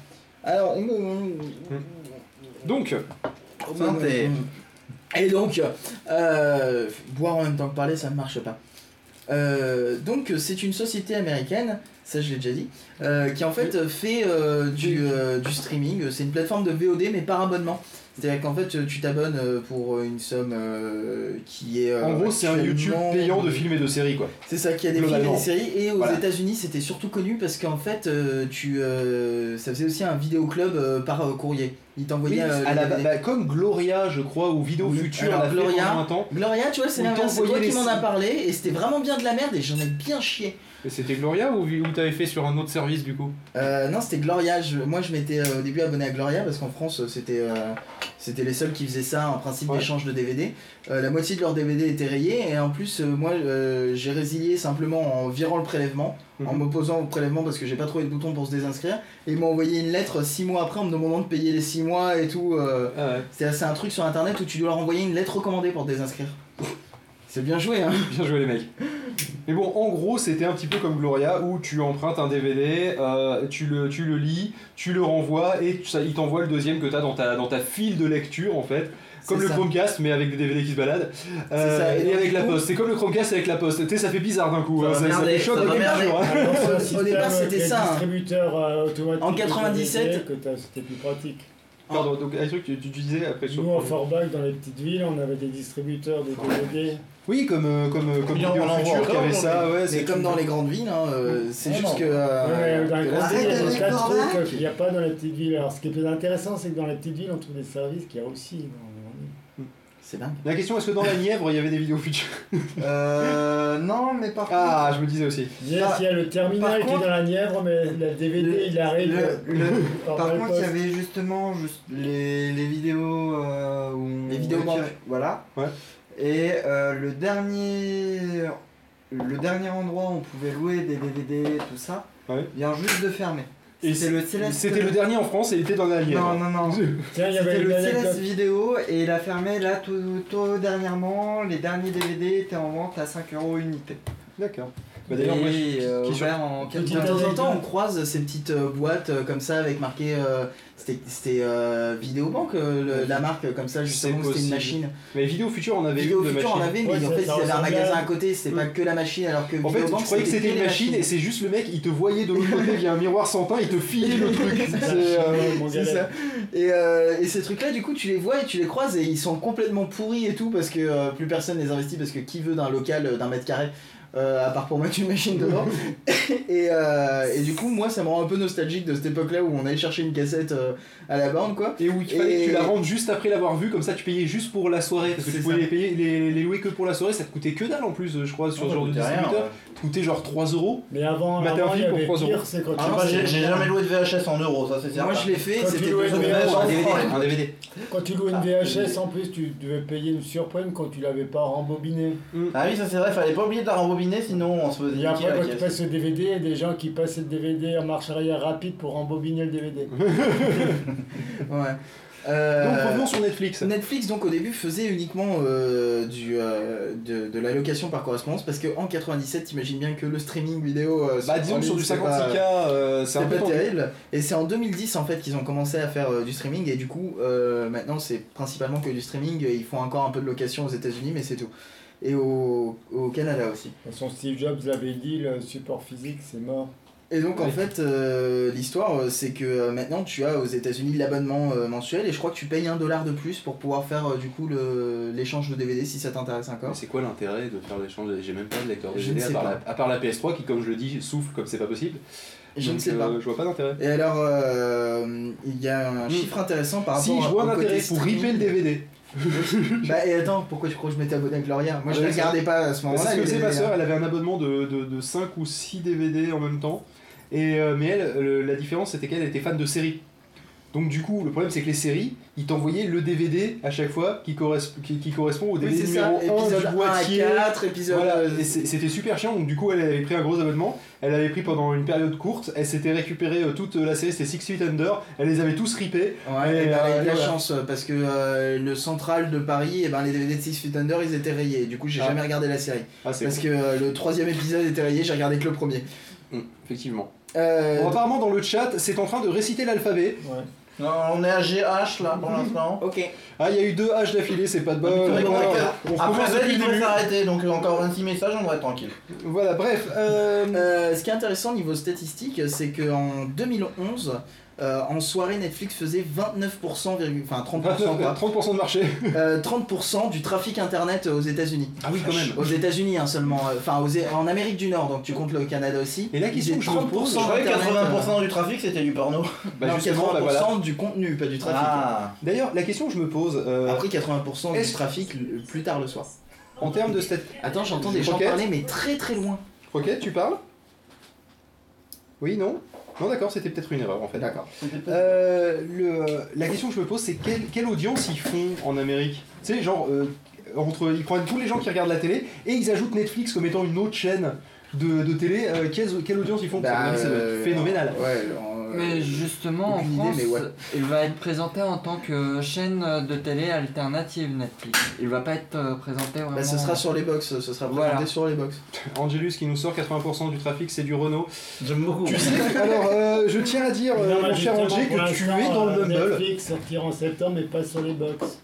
Alors... Donc, Santé. Et donc, euh, boire en même temps que parler, ça ne marche pas. Euh, donc, c'est une société américaine, ça je l'ai déjà dit, euh, qui en fait fait euh, du, du streaming. C'est une plateforme de VOD, mais par abonnement. C'est-à-dire qu'en fait, tu t'abonnes euh, pour une somme euh, qui est. euh, en gros, c'est un YouTube payant de films et de séries quoi. C'est ça, qui a des films et des séries. Et aux Voilà. États-Unis, c'était surtout connu parce qu'en fait, euh, tu, euh, ça faisait aussi un vidéoclub euh, par euh, courrier. Ils t'envoyaient. euh, à les la- DVD. bah, comme Gloria, je crois, ou Vidéo Oui. Future, Alors, Gloria. Gloria, tu vois, c'est toi qui m'en as si- parlé et c'était vraiment bien de la merde et j'en ai bien chié. Et C'était Gloria ou, ou t'avais fait sur un autre service du coup? Euh, non, c'était Gloria. Je- moi, je m'étais euh, au début abonné à Gloria parce qu'en France, euh, c'était euh, c'était les seuls qui faisaient ça en principe Ouais. d'échange de DVD. Euh, la moitié de leurs DVD étaient rayés et en plus, euh, moi, euh, j'ai résilié simplement en virant le prélèvement, en Mhm. m'opposant au prélèvement parce que j'ai pas trouvé de bouton pour se désinscrire. Et ils m'ont envoyé une lettre 6 mois après en me demandant de payer les 6 mois et tout. Ah ouais, c'est un truc sur internet où tu dois leur envoyer une lettre recommandée pour te désinscrire. (laughs) C'est bien joué, hein. bien joué les mecs. Mais bon, en gros, c'était un petit peu comme Gloria où tu empruntes un DVD, euh, tu, le, tu le lis, tu le renvoies et ça, il t'envoie le deuxième que tu as dans ta, dans ta file de lecture en fait. Comme le ça. Chromecast, mais avec des DVD qui se baladent. Euh, ça, et avec la poste. C'est comme le Chromecast avec la poste. Tu sais, ça fait bizarre d'un coup. Ça hein, ça, ça merder, fait choc hein. Au système départ, c'était ça, hein. les distributeurs euh, automatiques. En de 97. DVD, que t'as- c'était plus pratique. Pardon, donc un truc que tu, tu disais après sur. Nous, en Forbach, dans les petites villes, on avait des distributeurs de DVD. Oui, comme, euh, comme, euh, comme en qui avait ça, ouais. C'est comme dans les grandes villes, hein, euh, c'est juste non. que. euh, Ouais, dans les que grandes villes, il y a des de tas de convaincre. trucs qu'il n'y a pas dans les petites villes. Alors, ce qui est plus intéressant, c'est que dans les petites villes, on trouve des services qu'il y a aussi. C'est dingue. La question, est-ce que dans la Nièvre, il y avait des vidéos futures (laughs) Euh. Non, mais par contre. Ah, je me disais aussi. Yes, Par- il y a le terminal qui est dans la Nièvre, mais le DVD, Le- il arrive. le- le- (laughs) par contre, il y avait justement juste les, les vidéos euh, où on Les vidéos. Voilà. Ouais. Et euh, le dernier le dernier endroit où on pouvait louer des DVD et tout ça Ouais. vient juste de fermer. Et C'était le Céleste. C'était le dernier en France et il était dans la. Non, non, non. (laughs) Tiens, il y avait C'était le. Céleste vidéo et il a fermé là tout, tout dernièrement. Les derniers DVD étaient en vente à 5 euros unité. D'accord. Bah, d'ailleurs, moi, euh, qui- qui- ouvert en De temps en temps, on croise ces petites euh, boîtes euh, comme ça avec marqué. euh, c'était c'était euh, Vidéobank, euh, le- la marque comme ça, justement, où c'était une possible. machine. Mais Vidéo Future, on avait Vidéo une de Future en machine. avait, mais Ouais, en ça- fait, il y avait un ressemblait magasin à- à côté, c'était pas Mm. que la machine, alors que En fait, Vidéobank, tu croyais que c'était une les machine machines. et c'est juste le mec, il te voyait de l'autre côté via un miroir sans teint, il te filait le truc. (laughs) C'est, euh, ça. Et, euh, et ces trucs-là, du coup, tu les vois et tu les croises et ils sont complètement pourris et tout parce que euh, plus personne les investit parce que qui veut d'un local euh, d'un mètre carré euh, à part pour mettre une machine dedans. (laughs) et, euh, et du coup, moi, ça me rend un peu nostalgique de cette époque-là où on allait chercher une cassette euh, à la borne, quoi. Et où il fallait Et- que tu la rendes juste après l'avoir vue, comme ça tu payais juste pour la soirée. Parce que tu pouvais les, payer, les, les louer que pour la soirée, ça te coûtait que dalle en plus, je crois, sur Non, ce genre de distributeur. ouais. Coûtait genre 3 euros. Mais avant, Matin avant il y fille pour avait 3 euros. pire, c'est quand Ah j'ai jamais loué de VHS en euros, ça c'est certain. Moi, je l'ai fait, c'était un DVD. francs. Un DVD. Quand tu louais une VHS, en plus, tu devais payer une surprime quand tu l'avais pas rembobiné. Ah oui, ça c'est vrai, fallait pas oublier de la rembobiner sinon on se faisait Et niquer après, la quand tu passes le DVD, il y a des gens qui passent le DVD en marche arrière rapide pour rembobiner le DVD. (laughs) Ouais. Euh, Donc revenons sur Netflix. Netflix donc au début faisait uniquement euh, du, euh, de, de la location par correspondance parce qu'en 97 t'imagines bien que le streaming vidéo euh, Bah disons sur du c'était 56K, pas- euh, c'est un c'est peu pas terrible et c'est en 2010 en fait qu'ils ont commencé à faire euh, du streaming et du coup euh, maintenant c'est principalement que du streaming ils font encore un peu de location aux états unis mais c'est tout et au, au Canada aussi façon, Steve Jobs l'avait dit, le support physique, c'est mort. Et donc en fait, euh, l'histoire, euh, c'est que euh, maintenant tu as aux États-Unis l'abonnement euh, mensuel et je crois que tu payes un dollar de plus pour pouvoir faire euh, du coup le- l'échange de DVD si ça t'intéresse Mais encore. c'est quoi l'intérêt de faire l'échange J'ai même pas de lecteur Je DVD ne à sais part, pas. la, à part la PS3 qui, comme je le dis, souffle comme c'est pas possible. Je ne sais euh, pas. Je vois pas d'intérêt. Et alors, euh, il y a un Hmm. chiffre intéressant par Si, rapport je vois au un intérêt pour ripper le DVD. (laughs) Bah et attends, pourquoi tu crois que je m'étais abonné avec Gloria? Moi je Ouais, ne regardais pas à ce moment-là. c'est ce que c'est ma soeur, elle avait un abonnement de, de, de 5 ou 6 DVD en même temps. Et, euh, mais elle, le- la différence c'était qu'elle était fan de séries. Donc du coup, le problème c'est que les séries, ils t'envoyaient le DVD à chaque fois qui, corres- qui, qui correspond au Oui, DVD c'est ça, numéro 1 épisode du 1 à boîtier. 4, épisode. Voilà, euh, c'était super chiant, donc du coup elle avait pris un gros abonnement, elle avait pris pendant une période courte, elle s'était récupérée euh, toute la série, c'était Six Feet Under, elle les avait tous ripés, Ouais, Et, et elle a eu de la euh, voilà. chance euh, parce que euh, le central de Paris, et ben, les DVD de Six Feet Under ils étaient rayés. Du coup, j'ai Ah. jamais regardé la série. ah c'est Parce cool. que euh, le troisième épisode était rayé, j'ai regardé que le premier. Hum, effectivement. Euh, Bon, apparemment dans le chat, c'est en train de réciter l'alphabet. Ouais. Non, on est à GH là pour l'instant. ok. Ah, il y a eu deux H d'affilée, c'est pas de bol. On Après recommence ça, il devrait s'arrêter, donc encore 26 messages, on devrait être tranquille. Voilà, bref. euh, Euh, ce qui est intéressant niveau statistique, c'est qu'en 2011, euh, en soirée, Netflix faisait 29%, virgule- enfin 30%, quoi. 30% de marché. Euh, 30% du trafic internet aux États-Unis. Ah oui, quand même. Aux États-Unis hein, seulement, euh, enfin aux en Amérique du Nord, donc tu comptes le Canada aussi. Et me faisaient pose, 30% Je croyais que Internet, 80% du trafic c'était du porno. Bah non, justement, 80% bah voilà. du contenu, pas du trafic. Ah. D'ailleurs, la question que je me pose, euh, Après 80% du trafic plus tard le soir. en termes de stat... Attends, j'entends des gens Croquette parler, mais très très loin. Ok, tu parles? Oui, non? Non, d'accord, c'était peut-être une erreur en fait. D'accord. Euh, le, la question que je me pose, c'est quelle, quelle audience ils font en Amérique? Tu sais, genre, euh, entre, ils prennent tous les gens qui regardent la télé et ils ajoutent Netflix comme étant une autre chaîne de, de télé. euh, quelle, quelle audience ils font? Être euh, phénoménal. Ouais, Mais justement, en aucune idée, France, mais ouais. il va être présenté en tant que chaîne de télé alternative Netflix. Il va pas être euh, présenté vraiment. bah, ce sera sur les box, ce sera présenté Voilà. sur les box. (laughs) Angelus qui nous sort 80% du trafic, c'est du Renault. J'aime beaucoup. Tu sais, alors, euh, je tiens à dire, euh, Non, mon cher pour que tu es dans le euh, Mumble. Netflix sortira en septembre, mais pas sur les box.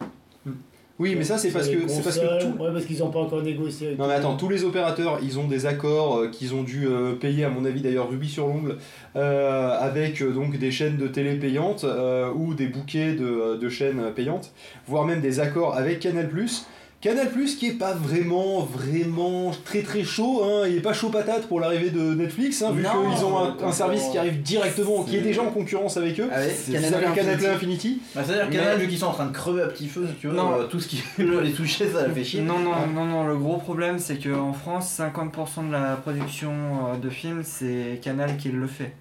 Oui, mais ça, c'est parce que, c'est parce que tout, Ouais, parce qu'ils n'ont pas encore négocié. avec Non mais attends, tous les opérateurs, ils ont des accords euh, qu'ils ont dû euh, payer, à mon avis d'ailleurs rubis sur l'ongle, euh, avec donc des chaînes de télé payantes ou des bouquets de, de chaînes payantes, voire même des accords avec Canal+. Canal+, qui est pas vraiment, vraiment très très chaud, hein, il est pas chaud patate pour l'arrivée de Netflix, hein, vu qu'ils ont un, un euh, service qui arrive directement, qui est déjà en concurrence avec eux. Avec s'appellent Canal Play Infinity. Bah, C'est-à-dire Mais- Canal, vu qu'ils sont en train de crever à petit feu, si tu veux, Non. euh, tout ce qui (laughs) peut les toucher, ça fait chier. Non, non, Ah. non, non, le gros problème c'est qu'en France, 50% de la production euh, de films, c'est Canal qui le fait.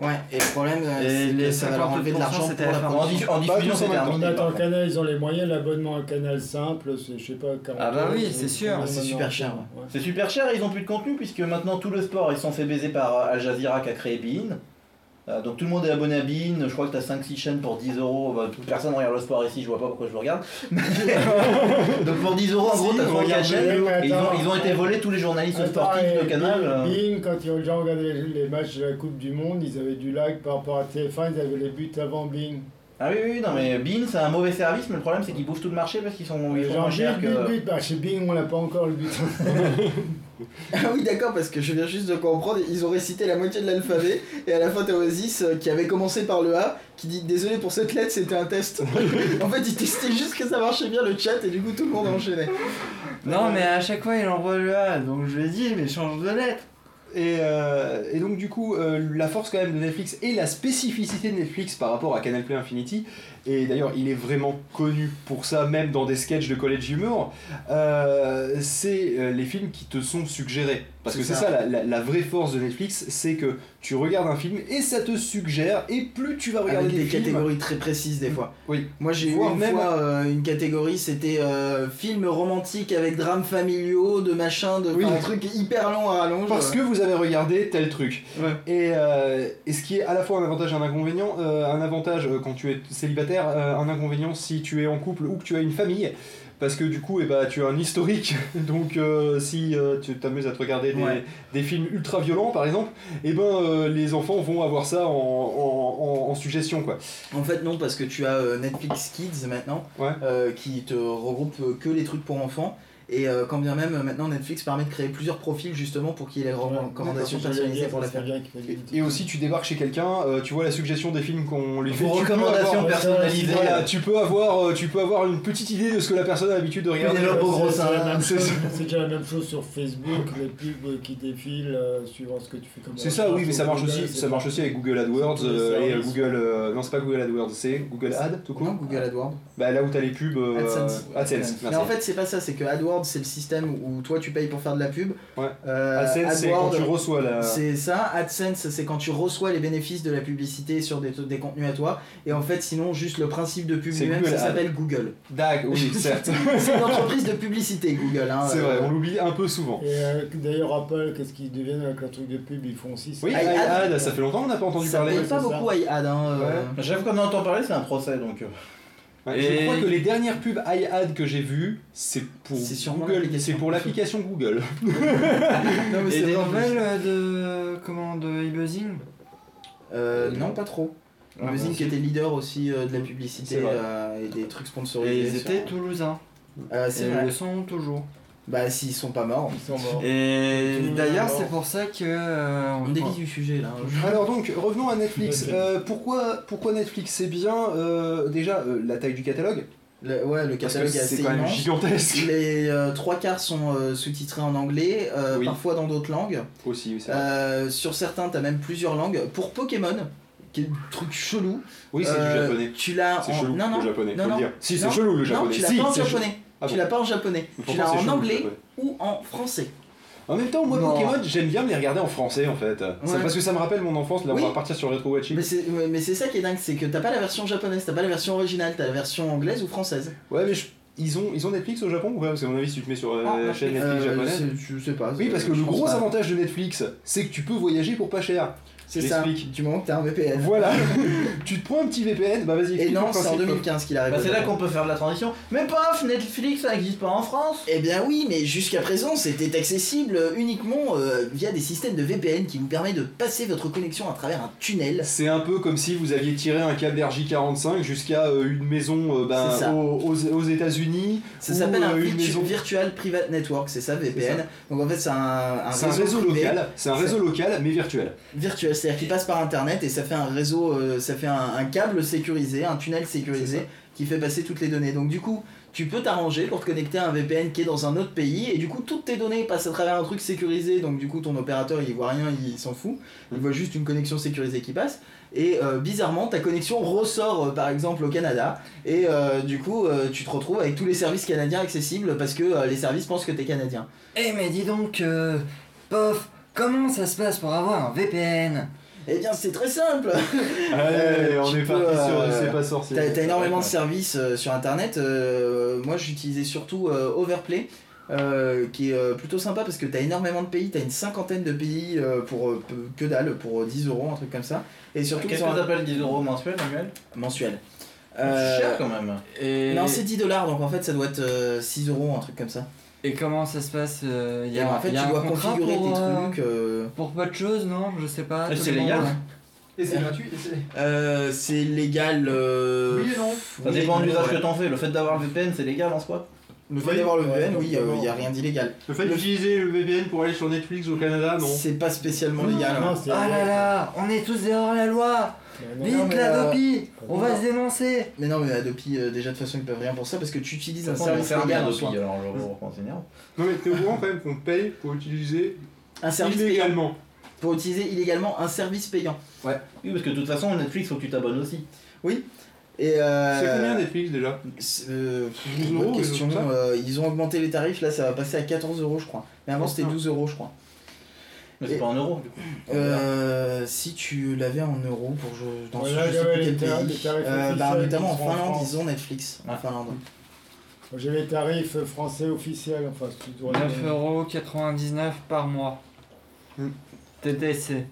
Ouais, et le problème, euh, Et c'est que ça va leur enlever de 50%, l'argent c'était pour la. En, production. en diffusion, en temps. On terminé. contre. Canal, ils ont les moyens, l'abonnement à Canal simple, c'est je sais pas 40 Ah bah oui, c'est sûr. C'est super cher, ouais. C'est super cher et ils ont plus de contenu puisque maintenant tout le sport ils se sont fait baiser par euh, Al Jazeera qui a créé Bein. Euh, donc tout le monde est abonné à Bein, je crois que t'as 5-6 chaînes pour 10 euros, Bah, personne regarde le sport ici, je vois pas pourquoi je le regarde. (laughs) (laughs) donc pour 10 euros en gros Si, t'as 34 regardez, chaînes mais et ils ont, attends. ils ont été volés tous les journalistes Attends, sportifs de Canal. Bing, euh. Bing, quand ils ont déjà regardé les, les matchs de la Coupe du Monde, ils avaient du lag par rapport à TF1, ils avaient les buts avant Bing. Ah oui, oui, non mais Bein c'est un mauvais service mais le problème c'est qu'ils bouffent tout le marché parce qu'ils sont, ils Genre, moins cher but, que... but, but. Bah, chez Bing, on l'a pas encore le but. (laughs) Ah oui, d'accord, parce que je viens juste de comprendre, ils ont récité la moitié de l'alphabet, et à la fin, t'as Oasis euh, qui avait commencé par le A, qui dit Désolé pour cette lettre, c'était un test. (laughs) en fait, ils testaient juste que ça marchait bien le chat, et du coup, tout le monde enchaînait. Non, mais à chaque fois il envoie le A, donc je lui ai dit, mais change de lettre. Et, euh, et donc du coup, euh, la force quand même de Netflix et la spécificité de Netflix par rapport à Canal Play Infinity, et d'ailleurs il est vraiment connu pour ça, même dans des sketchs de College Humor, euh, c'est euh, les films qui te sont suggérés. Parce que C'est ça. la, la- la vraie force de Netflix, c'est que tu regardes un film et ça te suggère, et plus tu vas regarder Avec des des films... catégories très précises, des fois. Oui. Moi, j'ai eu une même- fois euh, une catégorie, c'était euh, film romantique avec drames familiaux, de machin, de Oui. un truc hyper long à rallonge. Parce que vous avez regardé tel truc. Ouais. Et, et ce qui est à la fois un avantage et un inconvénient, un avantage quand tu es célibataire, euh, un inconvénient si tu es en couple ou que tu as une famille, parce que du coup eh ben, tu as un historique, (laughs) donc euh, si euh, tu t'amuses à te regarder des, Ouais. des films ultra violents par exemple, et ben euh, les enfants vont avoir ça en, en- en- en suggestion quoi. En fait, non, parce que tu as Netflix Kids maintenant, Ouais. qui te regroupe que les trucs pour enfants. Et euh, quand bien même, euh, maintenant Netflix permet de créer plusieurs profils justement pour qu'il y ait les recommandations personnalisées pour la faire. Et, et aussi, tu débarques chez quelqu'un, euh, tu vois la suggestion des films qu'on lui fait. Peux recommandations personnalisées. Voilà, tu peux avoir, euh, tu peux avoir une petite idée de ce que la personne a l'habitude de regarder. C'est- déjà la même chose sur Facebook, les pubs qui défilent euh, suivant ce que tu fais comme C'est ça, oui, mais ça marche Google, aussi, ça marche aussi avec Google AdWords euh, et. Google. euh, non, c'est pas Google AdWords, c'est Google Ad tout court. Non, Google AdWords. Bah là où t'as les pubs. euh, AdSense. AdSense, Mais en fait, c'est pas ça, c'est que AdWords, c'est le système où toi tu payes pour faire de la pub. Ouais. Euh, AdSense, c'est quand tu reçois la. C'est ça, AdSense c'est quand tu reçois les bénéfices de la publicité sur des, des contenus à toi, et en fait sinon juste le principe de pub lui-même ça s'appelle Google. D'accord, oui, (laughs) certes. C'est une entreprise de publicité Google. Hein, c'est euh, vrai, on l'oublie un peu souvent. Et euh, d'ailleurs, Apple, qu'est-ce qu'ils deviennent avec leur truc de pub? Ils font aussi ça. Oui, iAd. ça fait longtemps qu'on n'a pas entendu Ça parler. paye pas ça. beaucoup iAd. Hein, euh, J'avoue qu'on entend parler, c'est un procès donc. Euh, Ouais, Et- Je crois que les dernières pubs iAd que j'ai vues, c'est pour Google, l'application. c'est pour l'application Google. (laughs) Non, mais Et c'est des nouvelles euh, de comment de e-buzzing plus. Euh, non, pas trop. Ah, Buzzing qui était leader aussi euh, de la publicité vrai. euh, et des trucs Et sponsorisés. ils sur- étaient toulousains. Euh, Et c'est ils le sont toujours. Bah s'ils sont pas morts. Ils sont morts. Et d'ailleurs, c'est pour ça que. euh, On dévie du sujet là. Alors donc, revenons à Netflix. Euh, pourquoi, pourquoi Netflix C'est bien, euh, déjà, euh, la taille du catalogue. Le- ouais, le catalogue est assez c'est quand même gigantesque. Les euh, trois quarts sont euh, sous-titrés en anglais, euh, Oui. parfois dans d'autres langues. Aussi, oui, c'est vrai. Euh, sur certains, t'as même plusieurs langues. Pour Pokémon, qui est un truc chelou, oui, c'est euh, du japonais. tu l'as en... chelou, non, non, le japonais, non, faut non. le dire. Si, c'est Non, chelou le non, japonais. tu l'as si, pas en japonais. Ah tu bon. l'as pas en japonais. Tu l'as en anglais ou en français. En même temps, moi, Non. Pokémon, j'aime bien me les regarder en français en fait. C'est Ouais. parce que ça me rappelle mon enfance. Là, Oui. on va partir sur le rétro watching. Mais c'est ouais, mais c'est ça qui est dingue, c'est que t'as pas la version japonaise, t'as pas la version originale, t'as la version anglaise ou française. Ouais, mais je- ils, ont, ils ont Netflix au Japon ou pas? Parce qu'à mon avis, si tu te mets sur euh, Ah, la chaîne Netflix Euh, japonaise. je sais pas. Oui, parce que le gros pas. avantage de Netflix, c'est que tu peux voyager pour pas cher. C'est ça, du moment que t'as un VPN. Voilà. (laughs) tu te prends un petit VPN, bah vas-y. Et non, le c'est en principe. 2015 qu'il arrive. Bah, c'est là qu'on peut faire de la transition. Mais paf, Netflix ça n'existe pas en France. Eh bien oui, mais jusqu'à présent, c'était accessible uniquement euh, via des systèmes de VPN qui vous permettent de passer votre connexion à travers un tunnel. C'est un peu comme si vous aviez tiré un câble RJ45 jusqu'à euh, une maison euh, ben, ça. aux, aux- aux États-Unis. Ça s'appelle un euh, une virtu- maison- Virtual Private Network, c'est ça, VPN. Donc en fait, c'est un, un C'est un réseau local, c'est un réseau local mais virtuel. virtuel, c'est-à-dire qu'il passe par internet et ça fait un réseau, euh, ça fait un, un câble sécurisé, un tunnel sécurisé qui fait passer toutes les données. Donc du coup, tu peux t'arranger pour te connecter à un VPN qui est dans un autre pays et du coup toutes tes données passent à travers un truc sécurisé. Donc du coup ton opérateur il voit rien, il s'en fout, il voit juste une connexion sécurisée qui passe. Et euh, bizarrement ta connexion ressort euh, par exemple au Canada et euh, du coup tu te retrouves avec tous les services canadiens accessibles parce que les services pensent que t'es canadien. Eh, mais dis donc, pof, comment ça se passe pour avoir un VPN Eh bien c'est très simple. (laughs) Allez, on tu est parti sur euh, C'est pas sorcier. T'as énormément de services euh, sur internet. euh, moi j'utilisais surtout euh, Overplay. euh, qui est euh, plutôt sympa parce que t'as énormément de pays, t'as une cinquantaine de pays euh, pour euh, que dalle, pour euh, 10 euros, un truc comme ça. Et surtout Qu'est-ce que t'appelles 10 euros mensuels, Manuel mensuel. C'est Euh, cher quand même. et, non, c'est 10 dollars donc en fait ça doit être euh, 6 euros, un truc comme ça. Et comment ça se passe euh, Il y Et a, en fait il y a tu un dois contrat configurer pour, tes euh, trucs. euh, Pour pas de choses, non? Je sais pas. C'est légal Et c'est gratuit c'est. euh, c'est légal. euh, Oui et non. Ça oui, dépend de non, l'usage ouais. que t'en fais. Le fait d'avoir le VPN, c'est légal en soi? Le fait Oui, d'avoir le ouais, VPN, oui, il n'y a rien d'illégal. Le fait d'utiliser le VPN pour aller sur Netflix au Canada, non. C'est pas spécialement Non, légal. non, hein. Ah là là, on est tous derrière la loi Vite la euh, Dopi On va se dénoncer Mais non, mais Adopi, euh, déjà de toute façon, ils peuvent rien pour ça parce que tu utilises un service légal soi. alors je vous reprends, c'est énervant. Non mais t'es au courant quand même qu'on paye pour utiliser Un service payant. illégalement. Pour utiliser illégalement un service payant. Oui, parce que de toute façon, Netflix, faut que tu t'abonnes aussi. Et euh, C'est combien Netflix déjà c'est, euh, 12 bonne euros, question. Euh, ils ont augmenté les tarifs, là ça va passer à 14 euros, je crois. Mais avant c'était putain. 12 euros, je crois. Mais c'est pas en euros, du coup. Euh, si tu l'avais en euros pour je, dans Ouais, ce- là, je sais plus quel tarifs- pays. Euh, bah, notamment en Finlande, ils ont Netflix. En Ah. Finlande. J'ai les tarifs français officiels, enfin, si tu dois 9,99€ par mois. Hmm. TTC.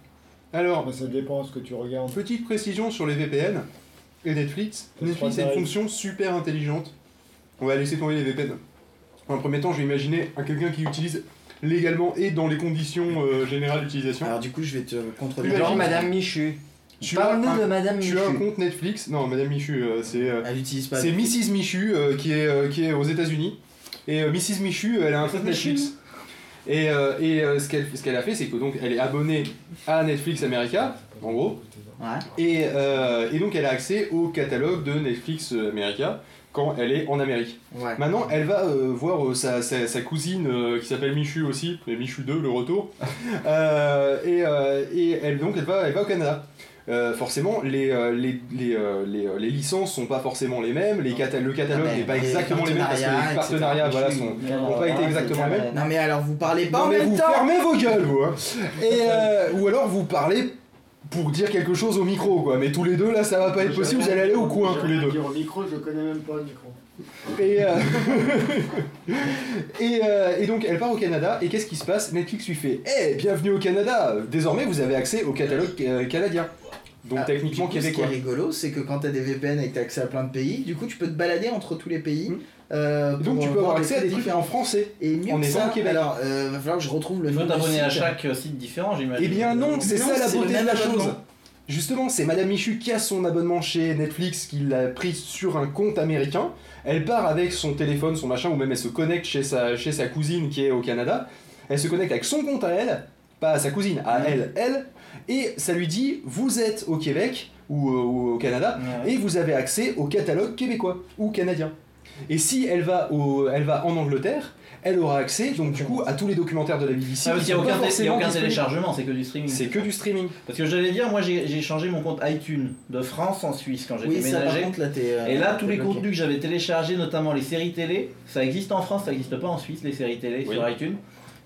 Alors, Bah, ça dépend ce que tu regardes. petite précision sur les VPN et Netflix. Netflix a une fonction super intelligente. On va laisser tomber les VPN. En premier temps, je vais imaginer un quelqu'un qui utilise légalement et dans les conditions euh, générales d'utilisation. Alors du coup, je vais te contredire. Genre Madame Michu. Tu as, Parle-nous de Madame tu as un Michu. compte Netflix. Non, Madame Michu, euh, c'est. euh, Elle utilise pas. C'est Mrs. Michu euh, qui, est, euh, qui est aux États-Unis. Et euh, Mrs. Michu, elle a un compte Netflix. Et, euh, et euh, ce qu'elle ce qu'elle a fait, c'est que donc elle est abonnée à Netflix America, en gros. Ouais. Et, euh, et donc elle a accès au catalogue de Netflix America quand elle est en Amérique. Ouais. Maintenant, elle va euh, voir euh, sa, sa- sa cousine euh, qui s'appelle Michu aussi, mais Michu 2, le retour. (laughs) Et, et elle, donc, elle va, elle va au Canada. Euh, forcément, les, euh, les, les, euh, les, euh, les licences sont pas forcément les mêmes, les cata- le catalogue n'est pas les exactement les mêmes parce que les partenariats voilà, sont, n'ont pas été exactement les mêmes. Non mais alors vous parlez pas Non, en mais même vous temps fermez vos gueules, vous hein. Et, (laughs) euh, Ou alors vous parlez pour dire quelque chose au micro, quoi. Mais tous les deux, là, ça va pas être possible, vous allez aller au coin, tous les deux. Dire au micro, je connais même pas le micro. Et, euh, (laughs) et, euh, et donc elle part au Canada et qu'est-ce qui se passe? Netflix lui fait Eh, bienvenue au Canada Désormais vous avez accès au catalogue canadien. Donc Ah, techniquement du coup, Ce qui est québécois. rigolo, c'est que quand t'as des VPN et que t'as accès à plein de pays, du coup tu peux te balader entre tous les pays. Mm. euh, donc tu peux voir avoir accès à des trucs en français. Et mieux étant ça, Québec. alors euh, va falloir que je retrouve le faut du t'abonner à chaque euh, site différent, j'imagine. Eh bien non, c'est ça la beauté de la chose. Justement, c'est Madame Michu qui a son abonnement chez Netflix, qui l'a pris sur un compte américain. Elle part avec son téléphone, son machin, ou même elle se connecte chez sa, chez sa cousine qui est au Canada. Elle se connecte avec son compte à elle, pas à sa cousine, à elle, elle. Et ça lui dit, vous êtes au Québec ou, euh, ou au Canada, Ouais. et vous avez accès au catalogue québécois ou canadien. Et si elle va, au, elle va en Angleterre, elle aura accès donc du coup à tous les documentaires de la BBC. Ah, parce qui qu'il n'y a aucun, y a téléchargement, c'est que du streaming. C'est que du streaming. Parce que j'allais dire, moi j'ai changé mon compte iTunes de France en Suisse quand j'ai Oui, ça par déménagé. contre là t'es. euh, Et là, tous les bloqué. contenus que j'avais téléchargés, notamment les séries télé, ça existe en France, ça n'existe pas en Suisse, les séries télé Oui. sur iTunes.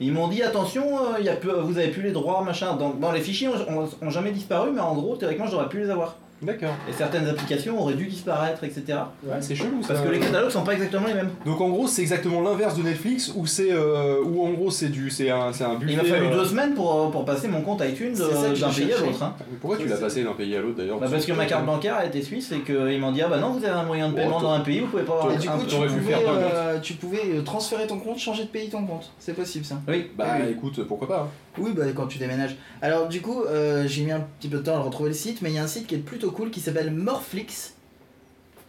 Ils m'ont dit attention, euh, vous avez plus les droits, machin. Bon, les fichiers ont- ont jamais disparu, mais en gros, théoriquement, j'aurais pu les avoir. D'accord. Et certaines applications auraient dû disparaître, etc. Ouais, c'est chelou ça. Parce que les catalogues sont pas exactement les mêmes. Donc en gros, c'est exactement l'inverse de Netflix où c'est euh, où en gros c'est du c'est un c'est un buffet. Il m'a fallu euh, deux semaines pour, euh, pour passer mon compte iTunes euh, d'un pays à l'autre. hein. Pourquoi tu l'as passé d'un pays à l'autre d'ailleurs Bah, parce que ma carte bancaire a été suisse et qu'ils m'ont dit ah bah non vous avez un moyen de paiement dans un pays vous pouvez pas avoir Et du un- coup, tu pouvais, euh, tu pouvais transférer ton compte, changer de pays ton compte. C'est possible ça. oui Bah Oui. écoute, pourquoi pas. Oui, bah quand tu déménages. Alors du coup, euh, j'ai mis un petit peu de temps à retrouver le site, mais il y a un site qui est plutôt cool qui s'appelle Morflix.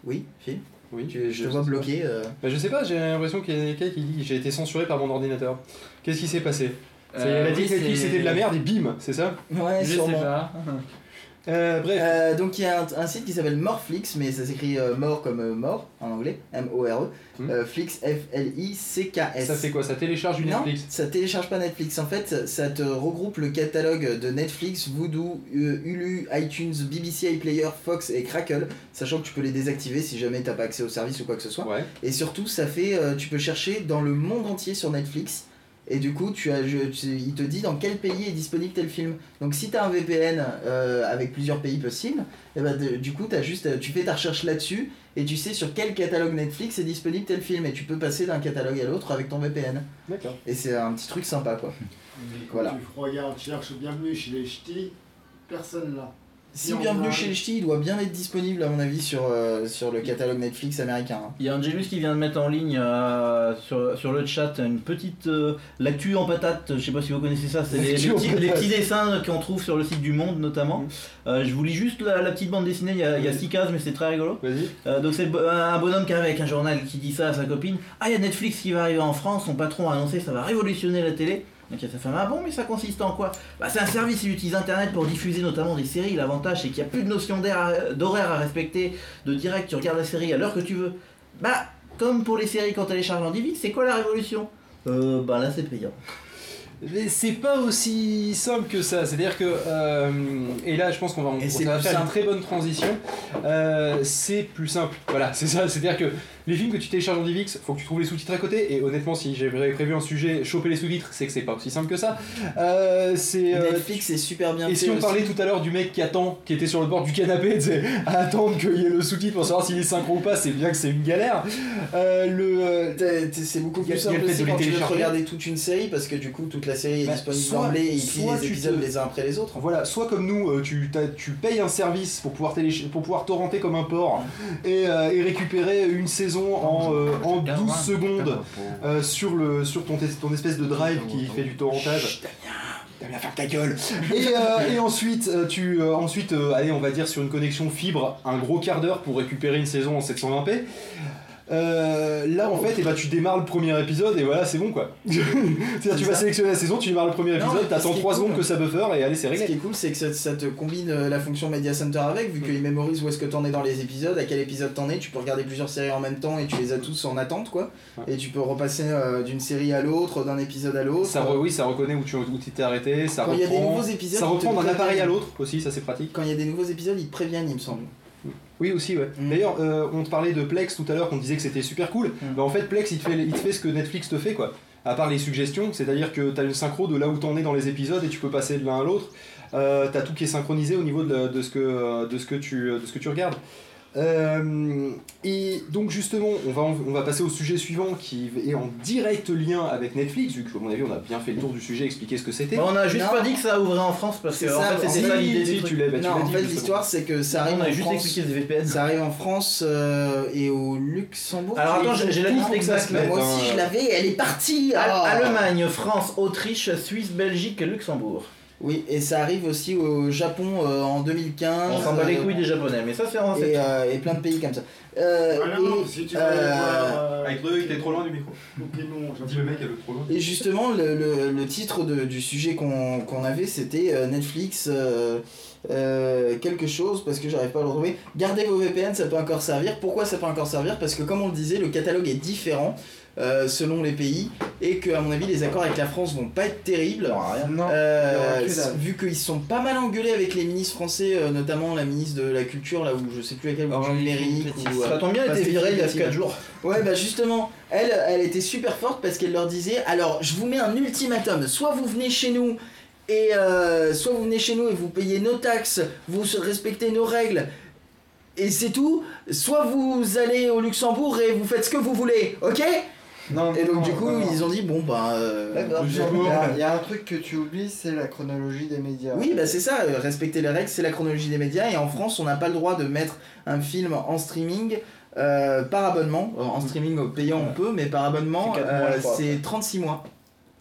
Oui, Phil Oui. tu, Je te vois bloqué. euh. Bah, je sais pas, j'ai l'impression qu'il y a quelqu'un qui dit j'ai été censuré par mon ordinateur. Qu'est-ce qui s'est passé? Euh, Elle a dit oui, que c'était de la merde et bim, c'est ça? Ouais, Je sais sûrement. pas. (laughs) euh, Bref. Euh, donc il y a un, un site qui s'appelle Morflix, mais ça s'écrit euh, mort comme euh, mort en anglais, M-O-R-E. Hmm. Flix, F-L-I-C-K-S. Ça fait quoi? Ça télécharge du Non, Netflix? ça télécharge pas Netflix. En fait, ça te regroupe le catalogue de Netflix, Voodoo, Hulu, iTunes, BBC iPlayer, Fox et Crackle, sachant que tu peux les désactiver si jamais t'as pas accès au service ou quoi que ce soit. Ouais. Et surtout, ça fait, tu peux chercher dans le monde entier sur Netflix. Et du coup, tu as, je- tu- il te dit dans quel pays est disponible tel film. Donc, si tu as un VPN euh, avec plusieurs pays possibles, et ben, de- du coup, as juste, tu fais ta recherche là-dessus et tu sais sur quel catalogue Netflix est disponible tel film. Et tu peux passer d'un catalogue à l'autre avec ton VPN. D'accord. Et c'est un petit truc sympa quoi. Mais quand Voilà. tu regardes, cherche bienvenue chez les ch'tis, personne là. Si bienvenue chez les ch'tis, il doit bien être disponible à mon avis sur, euh, sur le catalogue Netflix américain. hein. Il y a Angelus qui vient de mettre en ligne euh, sur, sur le chat une petite euh, l'actu en patate, je sais pas si vous connaissez ça, c'est les, L'actu les en petits, patate. les petits dessins qu'on trouve sur le site du Monde notamment. Euh, je vous lis juste la, la petite bande dessinée, il y a, il y a six cases mais c'est très rigolo. Vas-y. Euh, donc c'est le bo- un bonhomme qui arrive avec un journal qui dit ça à sa copine. Ah, il y a Netflix qui va arriver en France, son patron a annoncé ça va révolutionner la télé. Donc il y a sa femme, ah bon, mais ça consiste en quoi? Bah c'est un service, il utilise Internet pour diffuser notamment des séries. L'avantage c'est qu'il n'y a plus de notion d'horaire à respecter, de direct, tu regardes la série à l'heure que tu veux. Bah, comme pour les séries quand télécharges en DivX, c'est quoi la révolution? Euh, bah là c'est payant. Mais c'est pas aussi simple que ça. C'est-à-dire que, euh, et là je pense qu'on va, on, Et c'est ça va plus faire une très bonne transition. Euh, c'est plus simple. Voilà, c'est ça. C'est-à-dire que les films que tu télécharges en DivX, faut que tu trouves les sous-titres à côté. Et honnêtement, si j'avais prévu un sujet, choper les sous-titres, c'est que c'est pas aussi simple que ça. Euh, c'est. euh, Netflix est super bien et si on aussi. parlait tout à l'heure du mec qui attend, qui était sur le bord du canapé, à attendre qu'il y ait le sous-titre pour savoir s'il est synchro ou pas, c'est bien que c'est une galère. Euh, le, euh, C'est beaucoup plus simple aussi quand tu veux regarder toute une série parce que du coup toute la série est Bah, disponible d'emblée et il les épisodes te- les uns après les autres. Voilà, soit comme nous, tu, tu payes un service pour pouvoir, téléch- pour pouvoir torrenter comme un porc et, et récupérer une saison en, euh, en 12 secondes euh, sur, le, sur ton, espèce de drive qui fait du torrentage. Damien, ferme ta gueule Et, euh, et ensuite, euh, tu, euh, ensuite euh, allez, on va dire sur une connexion fibre, un gros quart d'heure pour récupérer une saison en 720p. Euh, là en fait, et bah, tu démarres le premier épisode et voilà, c'est bon quoi. (laughs) C'est-à-dire, tu vas sélectionner la saison, tu démarres le premier épisode, t'attends ce qui est 3 cool, secondes que ça buffer et allez, c'est Ce réglé. qui est cool, c'est que ça, ça te combine euh, la fonction Media Center avec, vu qu'il mémorise où est-ce que t'en es dans les épisodes, à quel épisode t'en es, tu peux regarder plusieurs séries en même temps et tu les as tous en attente quoi. Ouais. Et tu peux repasser euh, d'une série à l'autre, d'un épisode à l'autre. Ça re- oui, ça reconnaît où tu où t'es arrêté, ça Quand il y a des reprend. nouveaux épisodes, ça reprend d'un appareil à l'autre aussi, ça c'est pratique. Quand il y a des nouveaux épisodes, ils te préviennent, il me semble. Oui aussi ouais. Mm. D'ailleurs euh, on te parlait de Plex tout à l'heure qu'on disait que c'était super cool. Mm. Bah en fait Plex il te fait, il te fait ce que Netflix te fait quoi. À part les suggestions, c'est-à-dire que t'as une synchro de là où t'en es dans les épisodes et tu peux passer de l'un à l'autre. Euh, t'as tout qui est synchronisé au niveau de, ce, que, de, ce, que, tu, de ce que tu regardes. Euh, et donc justement, on va, en- on va passer au sujet suivant qui est en direct lien avec Netflix, vu que à mon avis on a bien fait le tour du sujet, expliquer ce que c'était. Bah, on a juste Non. pas dit que ça ouvrait en France parce que C'est en ça, fait c'était ça l'idée tu truc. l'as bah, tu non, l'as en dit, fait, l'histoire, c'est que ça arrive on a en juste France. expliqué les VPN. Ça arrive en France euh, et au Luxembourg. Alors, tu attends, j'ai- j'ai la liste exacte, Mais moi aussi, attends, je l'avais, elle est partie. Ah. Allemagne, France, Autriche, Suisse, Belgique et Luxembourg. Oui, et ça arrive aussi au Japon euh, en 2015. On s'en bat les euh, couilles des japonais, mais ça c'est en et, euh, et plein de pays comme ça. Euh, Ah non, et, si tu veux euh, euh, Avec le, était trop loin du micro. J'en Dis le mec, elle est trop loin. et justement, le, le- le titre de- du sujet qu'on qu'on avait, c'était euh, Netflix euh, quelque chose, parce que j'arrive pas à le retrouver. Gardez vos VPN, ça peut encore servir. Pourquoi ça peut encore servir? Parce que comme on le disait, le catalogue est différent euh, selon les pays, et que à mon avis, les accords avec la France vont pas être terribles. rien. Non, Euh, vu qu'ils sont pas mal engueulés avec les ministres français, euh, notamment la ministre de la Culture, là où je sais plus laquelle, ou Oh, ou, euh, Ça tombe bien, elle était virée il y a Philippe 4 Petit. jours. Ouais, bah justement, elle, elle était super forte parce qu'elle leur disait alors, je vous mets un ultimatum, soit vous venez chez nous et euh, soit vous venez chez nous et vous payez nos taxes, vous respectez nos règles. Et c'est tout. Soit vous allez au Luxembourg et vous faites ce que vous voulez, ok? Non, Et donc non, du coup, non, non. ils ont dit bon bah. euh, D'accord. Il y, a, il y a un truc que tu oublies, c'est la chronologie des médias. Oui, bah c'est ça, euh, respecter les règles, c'est la chronologie des médias. Et en France, on n'a pas le droit de mettre un film en streaming euh, par abonnement. En streaming payant, on peut, mais par abonnement, euh, c'est 36 mois.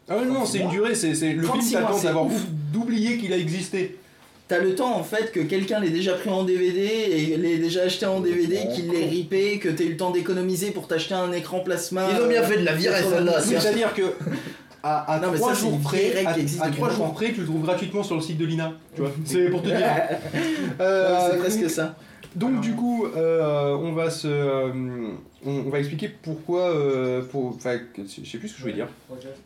Ah ouais, non, c'est une durée, c'est c'est- le film 36 mois, t'attend c'est d'avoir ouf. d'oublier qu'il a existé. T'as le temps en fait que quelqu'un l'ait déjà pris en DVD et l'ait déjà acheté en DVD, qu'il l'ait ripé, que t'aies eu le temps d'économiser pour t'acheter un écran plasma. Ils ont bien euh, fait de la virer 90. celle-là. C'est-à-dire que (laughs) à, à Non, mais trois ça, c'est jours une près, à, à jours tu le trouves gratuitement sur le site de l'INA. Tu vois, (laughs) c'est pour te dire. Ouais, Euh, c'est presque ça. Donc du coup, euh, on va se, euh, on, on va expliquer pourquoi, euh, pour, je sais plus ce que je voulais dire.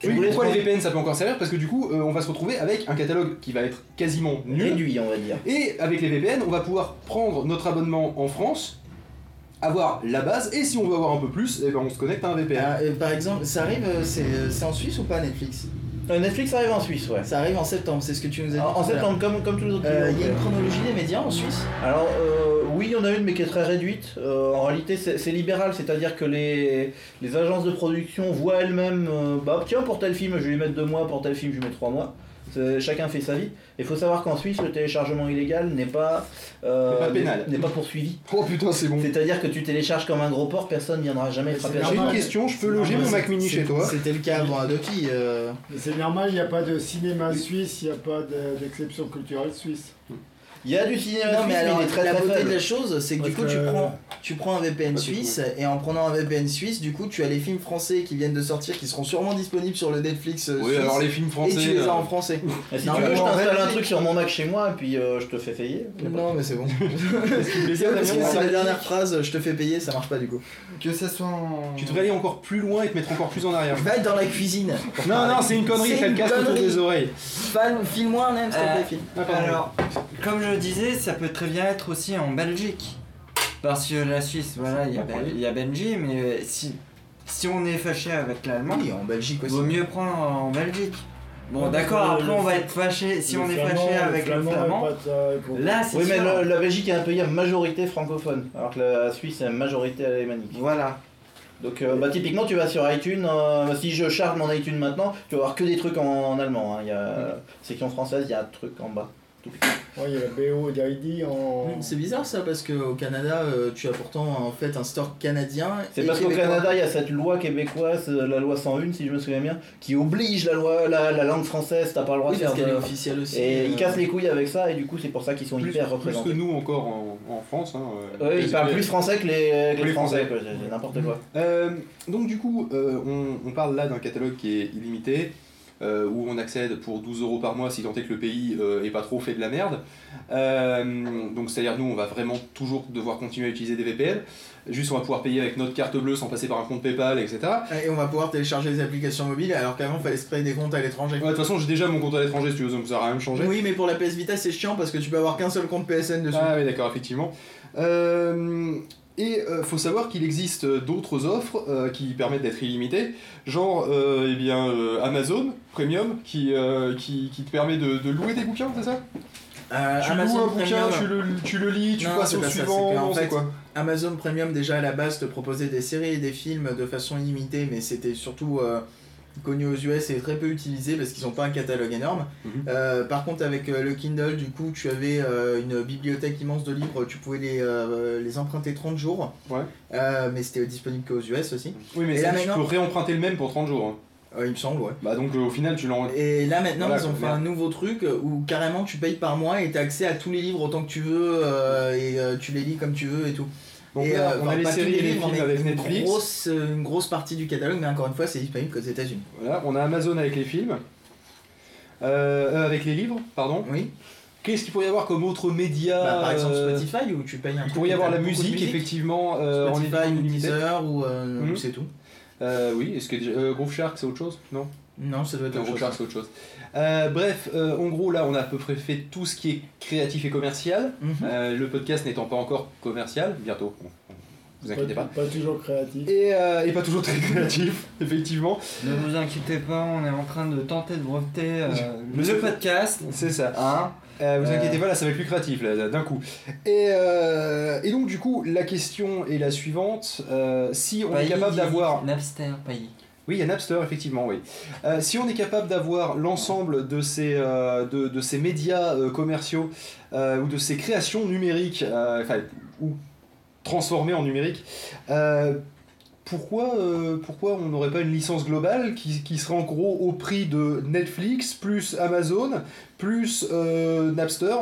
Oui, pourquoi les VPN ça peut encore servir? Parce que du coup, euh, on va se retrouver avec un catalogue qui va être quasiment nul. Réduit, on va dire. Et avec les VPN, on va pouvoir prendre notre abonnement en France, avoir la base, et si on veut avoir un peu plus, eh ben on se connecte à un VPN. Ah, et par exemple, ça arrive, c'est c'est en Suisse ou pas Netflix? Euh, Netflix arrive en Suisse, ouais. Ça arrive en septembre, c'est ce que tu nous as dit. En, septembre, comme, comme tous les autres Euh, Il y a une chronologie des médias en Suisse? Alors euh, oui, il y en a une mais qui est très réduite. Euh, en réalité, c'est libéral, c'est-à-dire que les, les agences de production voient elles-mêmes, bah tiens pour tel film je vais lui mettre deux mois, pour tel film je lui mets trois mois. C'est- Chacun fait sa vie. Il faut savoir qu'en Suisse, le téléchargement illégal n'est pas, euh, pas pénal. n'est pas poursuivi. Oh putain, c'est bon. C'est-à-dire que tu télécharges comme un gros porc, personne ne viendra jamais Mais frapper J'ai la une question, je peux loger mon Mac Mini chez toi C'était le cas avant Adopi. euh. C'est normal, il n'y a pas de cinéma suisse, il n'y a pas de- d'exception culturelle suisse. Il y a du cinéma Non mais mais alors il est très la très beauté faible. de la chose c'est que du coup tu prends tu prends un VPN suisse et en prenant un VPN suisse du coup tu as les films français qui viennent de sortir qui seront sûrement disponibles sur le Netflix euh, Oui, suisse, alors les films et français. tu les as en euh, français. Et si Non, tu mais veux, je en t'installe un truc sur mon Mac chez moi et puis euh, je te fais payer. Non mais c'est bon. (laughs) (laughs) c'est la dernière phrase je te fais payer ça marche pas du coup. Que ça soit en. Tu devrais aller encore plus loin et te mettre encore plus en arrière. Va dans la cuisine. Non, non, c'est une connerie, fais le casque autour des oreilles. File-moi un M s'il te plaît. Ah. Alors, comme je le disais, ça peut très bien être aussi en Belgique. Parce que la Suisse, voilà, il y a, Ben- il y a Benji, mais euh, si, si on est fâché avec l'allemand, Oui en Belgique il aussi. vaut mieux prendre en Belgique. Bon, Ouais, d'accord, après le on va être fâché, si Le on est flamand, fâché avec le flamand, pas pour- là c'est Oui, mais sûr. le- la Belgique est un pays à majorité francophone, alors que la Suisse est à majorité alémanique. Voilà. Donc, euh, bah, typiquement, tu vas sur iTunes, euh, si je charge mon iTunes maintenant, tu vas avoir que des trucs en, en allemand. hein. Il y a section française, il y a un truc en bas. Ouais, il y a la BO d'ID en. C'est bizarre ça parce qu'au Canada, euh, tu as pourtant en fait un store canadien. C'est parce qu'au. Canada, il y a cette loi québécoise, euh, la loi 101, si je me souviens bien, qui oblige la, loi, la, la langue française, t'as pas le droit Oui, de parce faire qu'elle est officielle aussi. Et euh, ils cassent les couilles avec ça, et du coup, c'est pour ça qu'ils sont Plus, hyper plus représentés. que nous encore en, en France. Hein, euh, Ouais, les- ils parlent plus français que les, que les les français, quoi, n'importe quoi. Euh, donc du coup, euh, on, on parle là d'un catalogue qui est illimité, euh, où on accède pour 12 euros par mois si tant est que le pays euh, est pas trop fait de la merde. Euh, donc c'est-à-dire nous, on va vraiment toujours devoir continuer à utiliser des VPN. Juste, on va pouvoir payer avec notre carte bleue sans passer par un compte PayPal, etc. Et on va pouvoir télécharger les applications mobiles alors qu'avant il fallait se créer des comptes à l'étranger. Ouais, De toute façon, j'ai déjà mon compte à l'étranger, si tu veux, donc ça n'a rien changé. Oui, mais pour la PS Vita c'est chiant parce que tu peux avoir qu'un seul compte PSN dessus. Ah oui, d'accord, effectivement. Euh, et euh, faut savoir qu'il existe d'autres offres euh, qui permettent d'être illimitées, genre euh, eh bien, euh, Amazon Premium qui, euh, qui, qui te permet de, de louer des bouquins, c'est ça? Euh, Tu loues un bouquin, tu le, tu le lis, tu Non, passes au pas ça, suivant, non, c'est fait, quoi? Amazon Premium déjà à la base te proposait des séries et des films de façon illimitée, mais c'était surtout euh, connu aux US et très peu utilisé parce qu'ils n'ont pas un catalogue énorme. Mhm. Euh, par contre avec euh, le Kindle, du coup, tu avais euh, une bibliothèque immense de livres, tu pouvais les, euh, les emprunter 30 jours, Ouais. Mais c'était disponible qu'aux US aussi. Oui, mais là, tu maintenant- peux réemprunter le même pour 30 jours. hein. Euh, il me semble, ouais. Bah donc euh, au final, tu l'en... Et là maintenant, Voilà, ils ont fait un nouveau truc où carrément tu payes par mois et tu as accès à tous les livres autant que tu veux euh, et tu les lis comme tu veux et tout. Donc et, là, euh, on a les séries et les films avec une Netflix. Grosse, euh, une grosse partie du catalogue, mais encore une fois, c'est disponible qu'aux États-Unis. Voilà, on a Amazon avec les films. Euh, euh, avec les livres, pardon. Oui. Qu'est-ce qu'il pourrait y avoir comme autre média Bah, par exemple euh, Spotify où tu payes un Il truc pourrait y avoir la musique, musique. effectivement, euh, en Spotify. Deezer ou, euh, Mhm. ou c'est tout. Euh, oui, est-ce que euh, Groove Shark c'est autre chose? Non, Non, ça doit être Non, autre chose. Shark c'est autre chose. Euh, bref, euh, en gros là on a à peu près fait tout ce qui est créatif et commercial. Mhm. Euh, le podcast n'étant pas encore commercial, bientôt, bon, vous inquiétez pas. Pas toujours créatif. Et, euh, et pas toujours très (laughs) créatif, effectivement. Ne vous inquiétez pas, on est en train de tenter de breveter euh, Monsieur- le podcast. C'est ça. Hein Euh, vous Euh. inquiétez pas, là ça va être plus créatif là, d'un coup. Et, euh, et donc du coup, la question est la suivante. Euh, si on est capable d'avoir... Napster, Pailly. Oui, il y a Napster, effectivement, oui. Euh, si on est capable d'avoir l'ensemble de ces, euh, de, de ces médias euh, commerciaux ou de ces créations numériques, enfin, ou transformées en numérique, pourquoi, pourquoi on n'aurait pas une licence globale qui, qui serait en gros au prix de Netflix, plus Amazon, plus Napster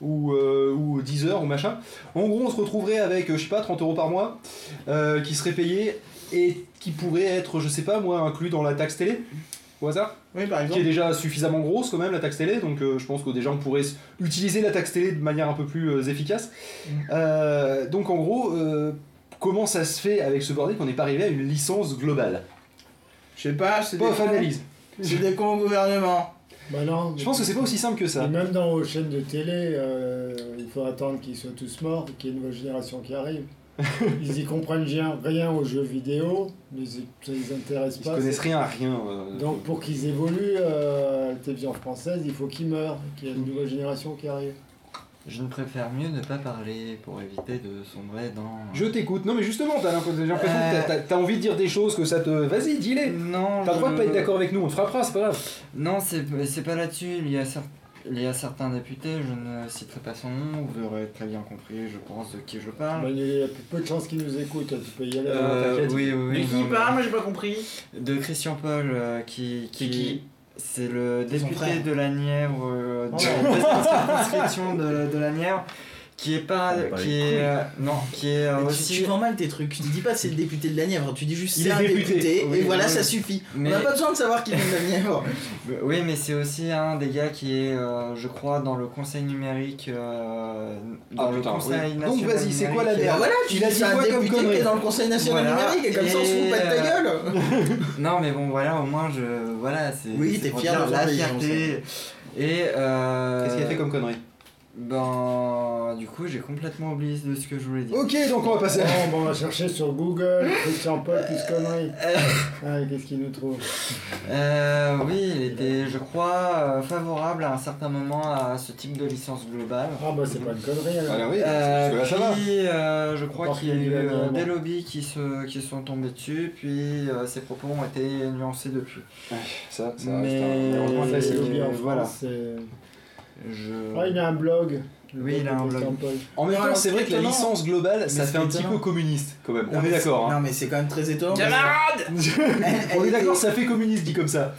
ou, euh, ou Deezer ou machin? En gros, on se retrouverait avec, je sais pas, 30 euros par mois qui serait payé et qui pourrait être, je sais pas moi, inclus dans la taxe télé au hasard Oui, par qui est exemple. déjà suffisamment grosse quand même la taxe télé, donc euh, je pense que déjà on pourrait utiliser la taxe télé de manière un peu plus euh, efficace. Mm. Euh, donc en gros, euh, comment ça se fait avec ce bordel qu'on n'est pas arrivé à une licence globale? Je sais pas, c'est des, analyse. c'est des cons au gouvernement. Bah non. Je pense que c'est pas aussi simple que ça. Et même dans vos chaînes de télé, euh, il faut attendre qu'ils soient tous morts et qu'il y ait une nouvelle génération qui arrive. (laughs) Ils y comprennent rien, rien aux jeux vidéo, mais ils- ça les intéresse Ils pas. connaissent rien à rien. euh, Donc pour qu'ils évoluent, euh, la télévision française, il faut qu'ils meurent, qu'il y ait une nouvelle génération qui arrive. Je ne préfère mieux ne pas parler pour éviter de sombrer dans. Je t'écoute. Non mais justement, t'as l'impression Euh. que t'as- envie de dire des choses que ça te... Vas-y, dis-les Non, T'as le droit de pas être d'accord avec nous, on te frappera, c'est pas grave. Non, c'est c'est pas là-dessus. Il y a cer- il y a certains députés, je ne citerai pas son nom, vous aurez très bien compris, je pense, de qui je parle. Bah, il y a peu de chances qu'ils nous écoutent, tu peux y aller. Euh, t'inquiète. oui, oui, oui. Mais qui non, parle Moi j'ai pas compris. De Christian Paul, euh, qui, C'est qui C'est le député de la Nièvre, euh, de Oh. la circonscription de, de la Nièvre, qui est pas, Ah, qui est, euh, non, qui est euh, tu, aussi. tu vends mal tes trucs. Tu dis pas c'est le député de la Nièvre, tu dis juste Il c'est est un député. député, Oui, et voilà, oui. ça suffit. Mais- On n'a pas besoin de savoir qu'il vient de la Nièvre. (laughs) Oui, mais c'est aussi un des gars qui est, euh, je crois, dans le conseil numérique, euh, dans Ah, le putain, conseil oui. national Donc, vas-y, c'est quoi la. Et merde voilà, tu dis dit un quoi comme député qui connerie est dans le conseil national Voilà. numérique, et comme ça on se fout pas de ta gueule. (laughs) Non, mais bon, voilà, au moins, je, voilà, c'est. Oui, c'est t'es fier de la fierté. Et Qu'est-ce qu'il a fait comme connerie? Ben, du coup, j'ai complètement oublié de ce que je voulais dire. Ok, donc on va passer à... Bon, bon, on va chercher sur Google, Christian Paul, plus conneries. Ah, qu'est-ce qu'il nous trouve Euh, oui, il était, je crois, euh, favorable à un certain moment à ce type de licence globale. Ah, bah, c'est pas une connerie alors. Voilà, oui, Euh, parce que là ça va. puis, euh, je crois qu'il y a eu euh, des lobbies qui se, qui sont tombés dessus, puis euh, ses propos ont été nuancés depuis. Ça, ça Mais- reste un lobbies en voilà. France, c'est- Je... Ah, il a un blog. Oui, il a un blog. En même temps, c'est ce vrai que la licence globale, ça fait un petit peu communiste quand même. On est d'accord. hein. Non, mais c'est quand même très étonnant. (laughs) On est d'accord, ça fait communiste dit comme ça.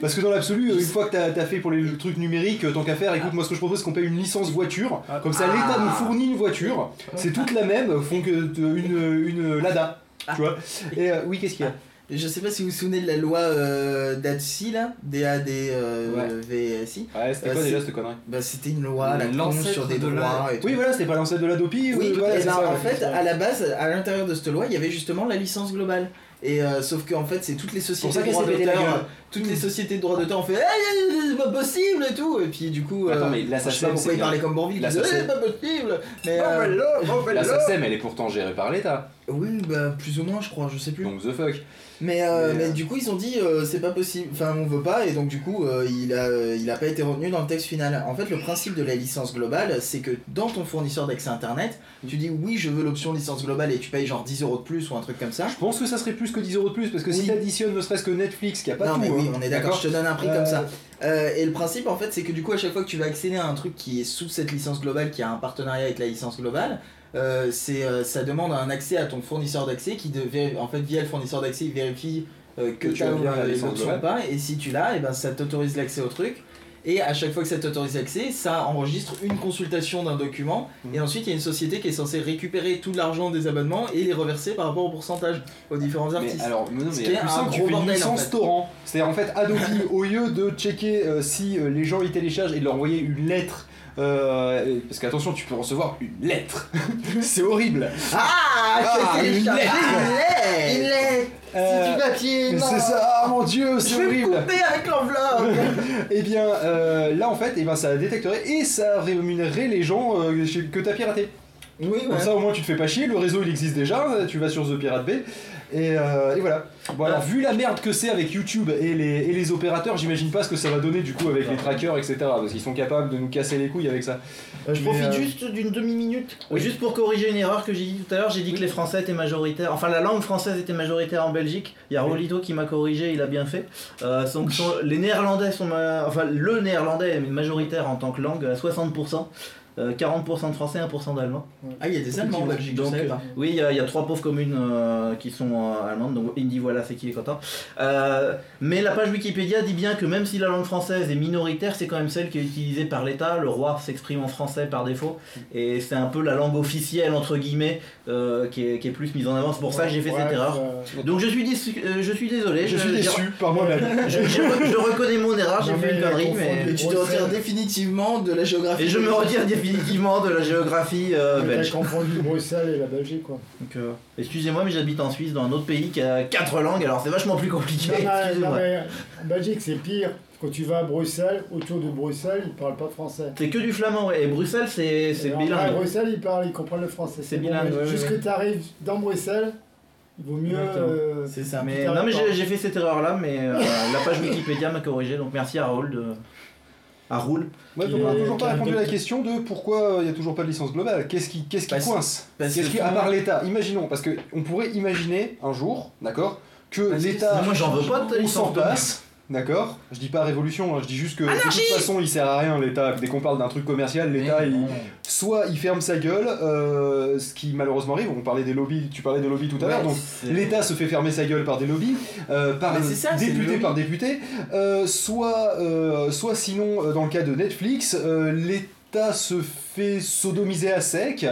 Parce que dans l'absolu, une fois que t'as as fait pour les trucs numériques, tant qu'à faire, écoute, moi ce que je propose, c'est qu'on paye une licence voiture. Comme ça, l'État nous fournit une voiture. C'est toutes la même, font que de- une, une Lada. Tu vois Et euh, oui, qu'est-ce qu'il y a? Je sais pas si vous vous souvenez de la loi euh, DADSI là, D-A-D-V-S-I. Ouais, c'était Euh, quoi déjà c'est- cette connerie? Bah, c'était une loi la con sur des de la- droits et tout. Oui, voilà, c'était pas l'ancêtre de l'Adopi Oui, voilà, et ben, ça, en ouais. fait, à la base, à l'intérieur de cette loi, il y avait justement la licence globale. Et euh, sauf qu'en fait, c'est toutes les pour sociétés ça de la d'auteur, toutes les sociétés de droits d'auteur ont fait, hey, c'est pas possible et tout. Et puis du coup, Attends, euh, mais la je sais SACEM, pas pourquoi ils parlaient comme Bourville, La SACEM. c'est pas possible. Mais euh, La SACEM, elle est pourtant gérée par l'État. Oui, bah plus ou moins, je crois, je sais plus. Donc the fuck. Mais, euh, Mais, mais euh, du coup, ils ont dit euh, c'est pas possible, enfin on veut pas, et donc du coup, euh, il, a, il a pas été retenu dans le texte final. En fait, le principe de la licence globale, c'est que dans ton fournisseur d'accès internet, tu dis oui, je veux l'option licence globale et tu payes genre 10 euros de plus ou un truc comme ça. Je pense que ça serait plus que 10 euros de plus parce que si Oui. t'additionnes ne serait-ce que Netflix qui a pas non, tout. mais oui, hein, on est d'accord, je te donne un prix comme ça. Euh, et le principe, en fait, c'est que du coup, à chaque fois que tu vas accéder à un truc qui est sous cette licence globale, qui a un partenariat avec la licence globale, euh, c'est, euh, ça demande un accès à ton fournisseur d'accès qui, de, en fait, via le fournisseur d'accès, il vérifie euh, que, Que tu as bien ou pas, et si tu l'as, et ben, ça t'autorise l'accès au truc. Et à chaque fois que ça t'autorise l'accès, ça enregistre une consultation d'un document. Mhm. Et ensuite, il y a une société qui est censée récupérer tout l'argent des abonnements et les reverser par rapport au pourcentage aux différents Mais artistes. alors, mais non, Ce mais qui est plus un simple, tu gros fais une bordel, en fait. torrent. C'est-à-dire en fait Adobe, au lieu de checker euh, si les gens ils téléchargent et de leur envoyer une lettre. Euh, parce qu'attention, tu peux recevoir une lettre. (laughs) c'est horrible. Ah, Ah, une téléchargé lettre. une lettre Euh, C'est du papier, non c'est ça, ah mon dieu, Je c'est vais me horrible. couper avec l'enveloppe (laughs) Et bien euh, là en fait, eh ben, ça détecterait et ça rémunérerait les gens euh, que t'as piraté. Oui, Comme ça au moins tu te fais pas chier, le réseau il existe déjà, tu vas sur The Pirate Bay. Et, euh, et voilà. Bon alors vu la merde que c'est avec YouTube et les, et les opérateurs, j'imagine pas ce que ça va donner du coup avec les trackers, etc. Parce qu'ils sont capables de nous casser les couilles avec ça. Euh, je Mais, profite euh, juste d'une demi-minute, Oui. juste pour corriger une erreur que j'ai dit tout à l'heure. J'ai dit que les Français étaient majoritaires, enfin la langue française était majoritaire en Belgique. Il y a Rolito qui m'a corrigé, il a bien fait. Euh, sont- les Néerlandais sont, ma- enfin le néerlandais est majoritaire en tant que langue à 60%. Euh, 40% de français, 1% d'allemand. Ah, il y a des Allemands en Belgique, je Donc, savais pas. Oui, il y, a- il y a trois pauvres communes euh, qui sont euh, allemandes, donc Indy, voilà, c'est qui est content. Euh, mais la page Wikipédia dit bien que même si la langue française est minoritaire, c'est quand même celle qui est utilisée par l'État. Le roi s'exprime en français par défaut, et c'est un peu la langue officielle, entre guillemets, euh, qui, est, qui est plus mise en avant. C'est pour ça que j'ai fait Ouais, cette erreur. euh, Donc je suis, déçu- euh, je suis désolé. Je suis déçu par moi-même. (laughs) Je, je reconnais mon erreur, j'ai fait une connerie, mais... Et tu te retires définitivement de la géographie. Et je me retire définitivement de la géographie euh, belge. confondu Bruxelles et la Belgique, quoi. Donc, euh, excusez-moi, mais j'habite en Suisse, dans un autre pays qui a quatre langues, alors c'est vachement plus compliqué. Non, non, mais en Belgique, c'est pire. Quand tu vas à Bruxelles, autour de Bruxelles, ils parlent pas français. C'est que du flamand, ouais. Et Bruxelles, c'est c'est en- À bilingue. Bruxelles, ils parlent, ils comprennent le français. C'est bon, bilingue, ouais, Juste ouais. que tu arrives dans Bruxelles, il vaut mieux. Euh, C'est ça. Mais, non, mais j'ai fait cette erreur-là, mais euh, la page Wikipédia m'a corrigé, donc merci à Raoul de. À Roule. Ouais, donc on a Et- toujours pas répondu à la question de pourquoi il n'y a toujours pas de licence globale. Qu'est-ce qui, qu'est-ce qui Parce- coince? parce Qu'est-ce que qui, à part l'État, imaginons, parce que on pourrait imaginer un jour, d'accord, que l'État moi, j'en veux pas de ta on licence s'en globale. passe, d'accord Je dis pas révolution, hein, je dis juste que de toute façon il sert à rien l'État. Dès qu'on parle d'un truc commercial, l'État il, soit il ferme sa gueule, euh, ce qui malheureusement arrive. On parlait des lobbies, tu parlais des lobbies tout à l'heure, donc c'est- L'État se fait fermer sa gueule par des lobbies, euh, par Mais c'est ça, c'est le député lobby. par député, euh, soit, euh, soit sinon, euh, dans le cas de Netflix, euh, l'État se fait sodomiser à sec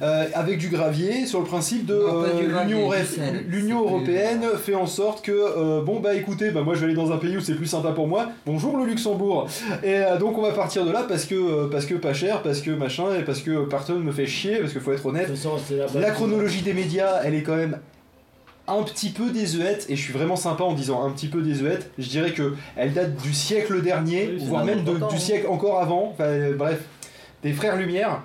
euh, avec du gravier sur le principe de euh, l'Union européenne fait en sorte que euh, bon bah écoutez bah moi je vais aller dans un pays où c'est plus sympa pour moi. Bonjour le Luxembourg. Et donc on va partir de là parce que parce que pas cher parce que machin et parce que personne me fait chier parce qu'il faut être honnête. Façon, la la chronologie des médias, elle est quand même un petit peu désuète, et je suis vraiment sympa en disant un petit peu désuète. Je dirais que elle date du siècle dernier, Oui, voire même de- du hein. siècle encore avant. Enfin, bref, des frères Lumière.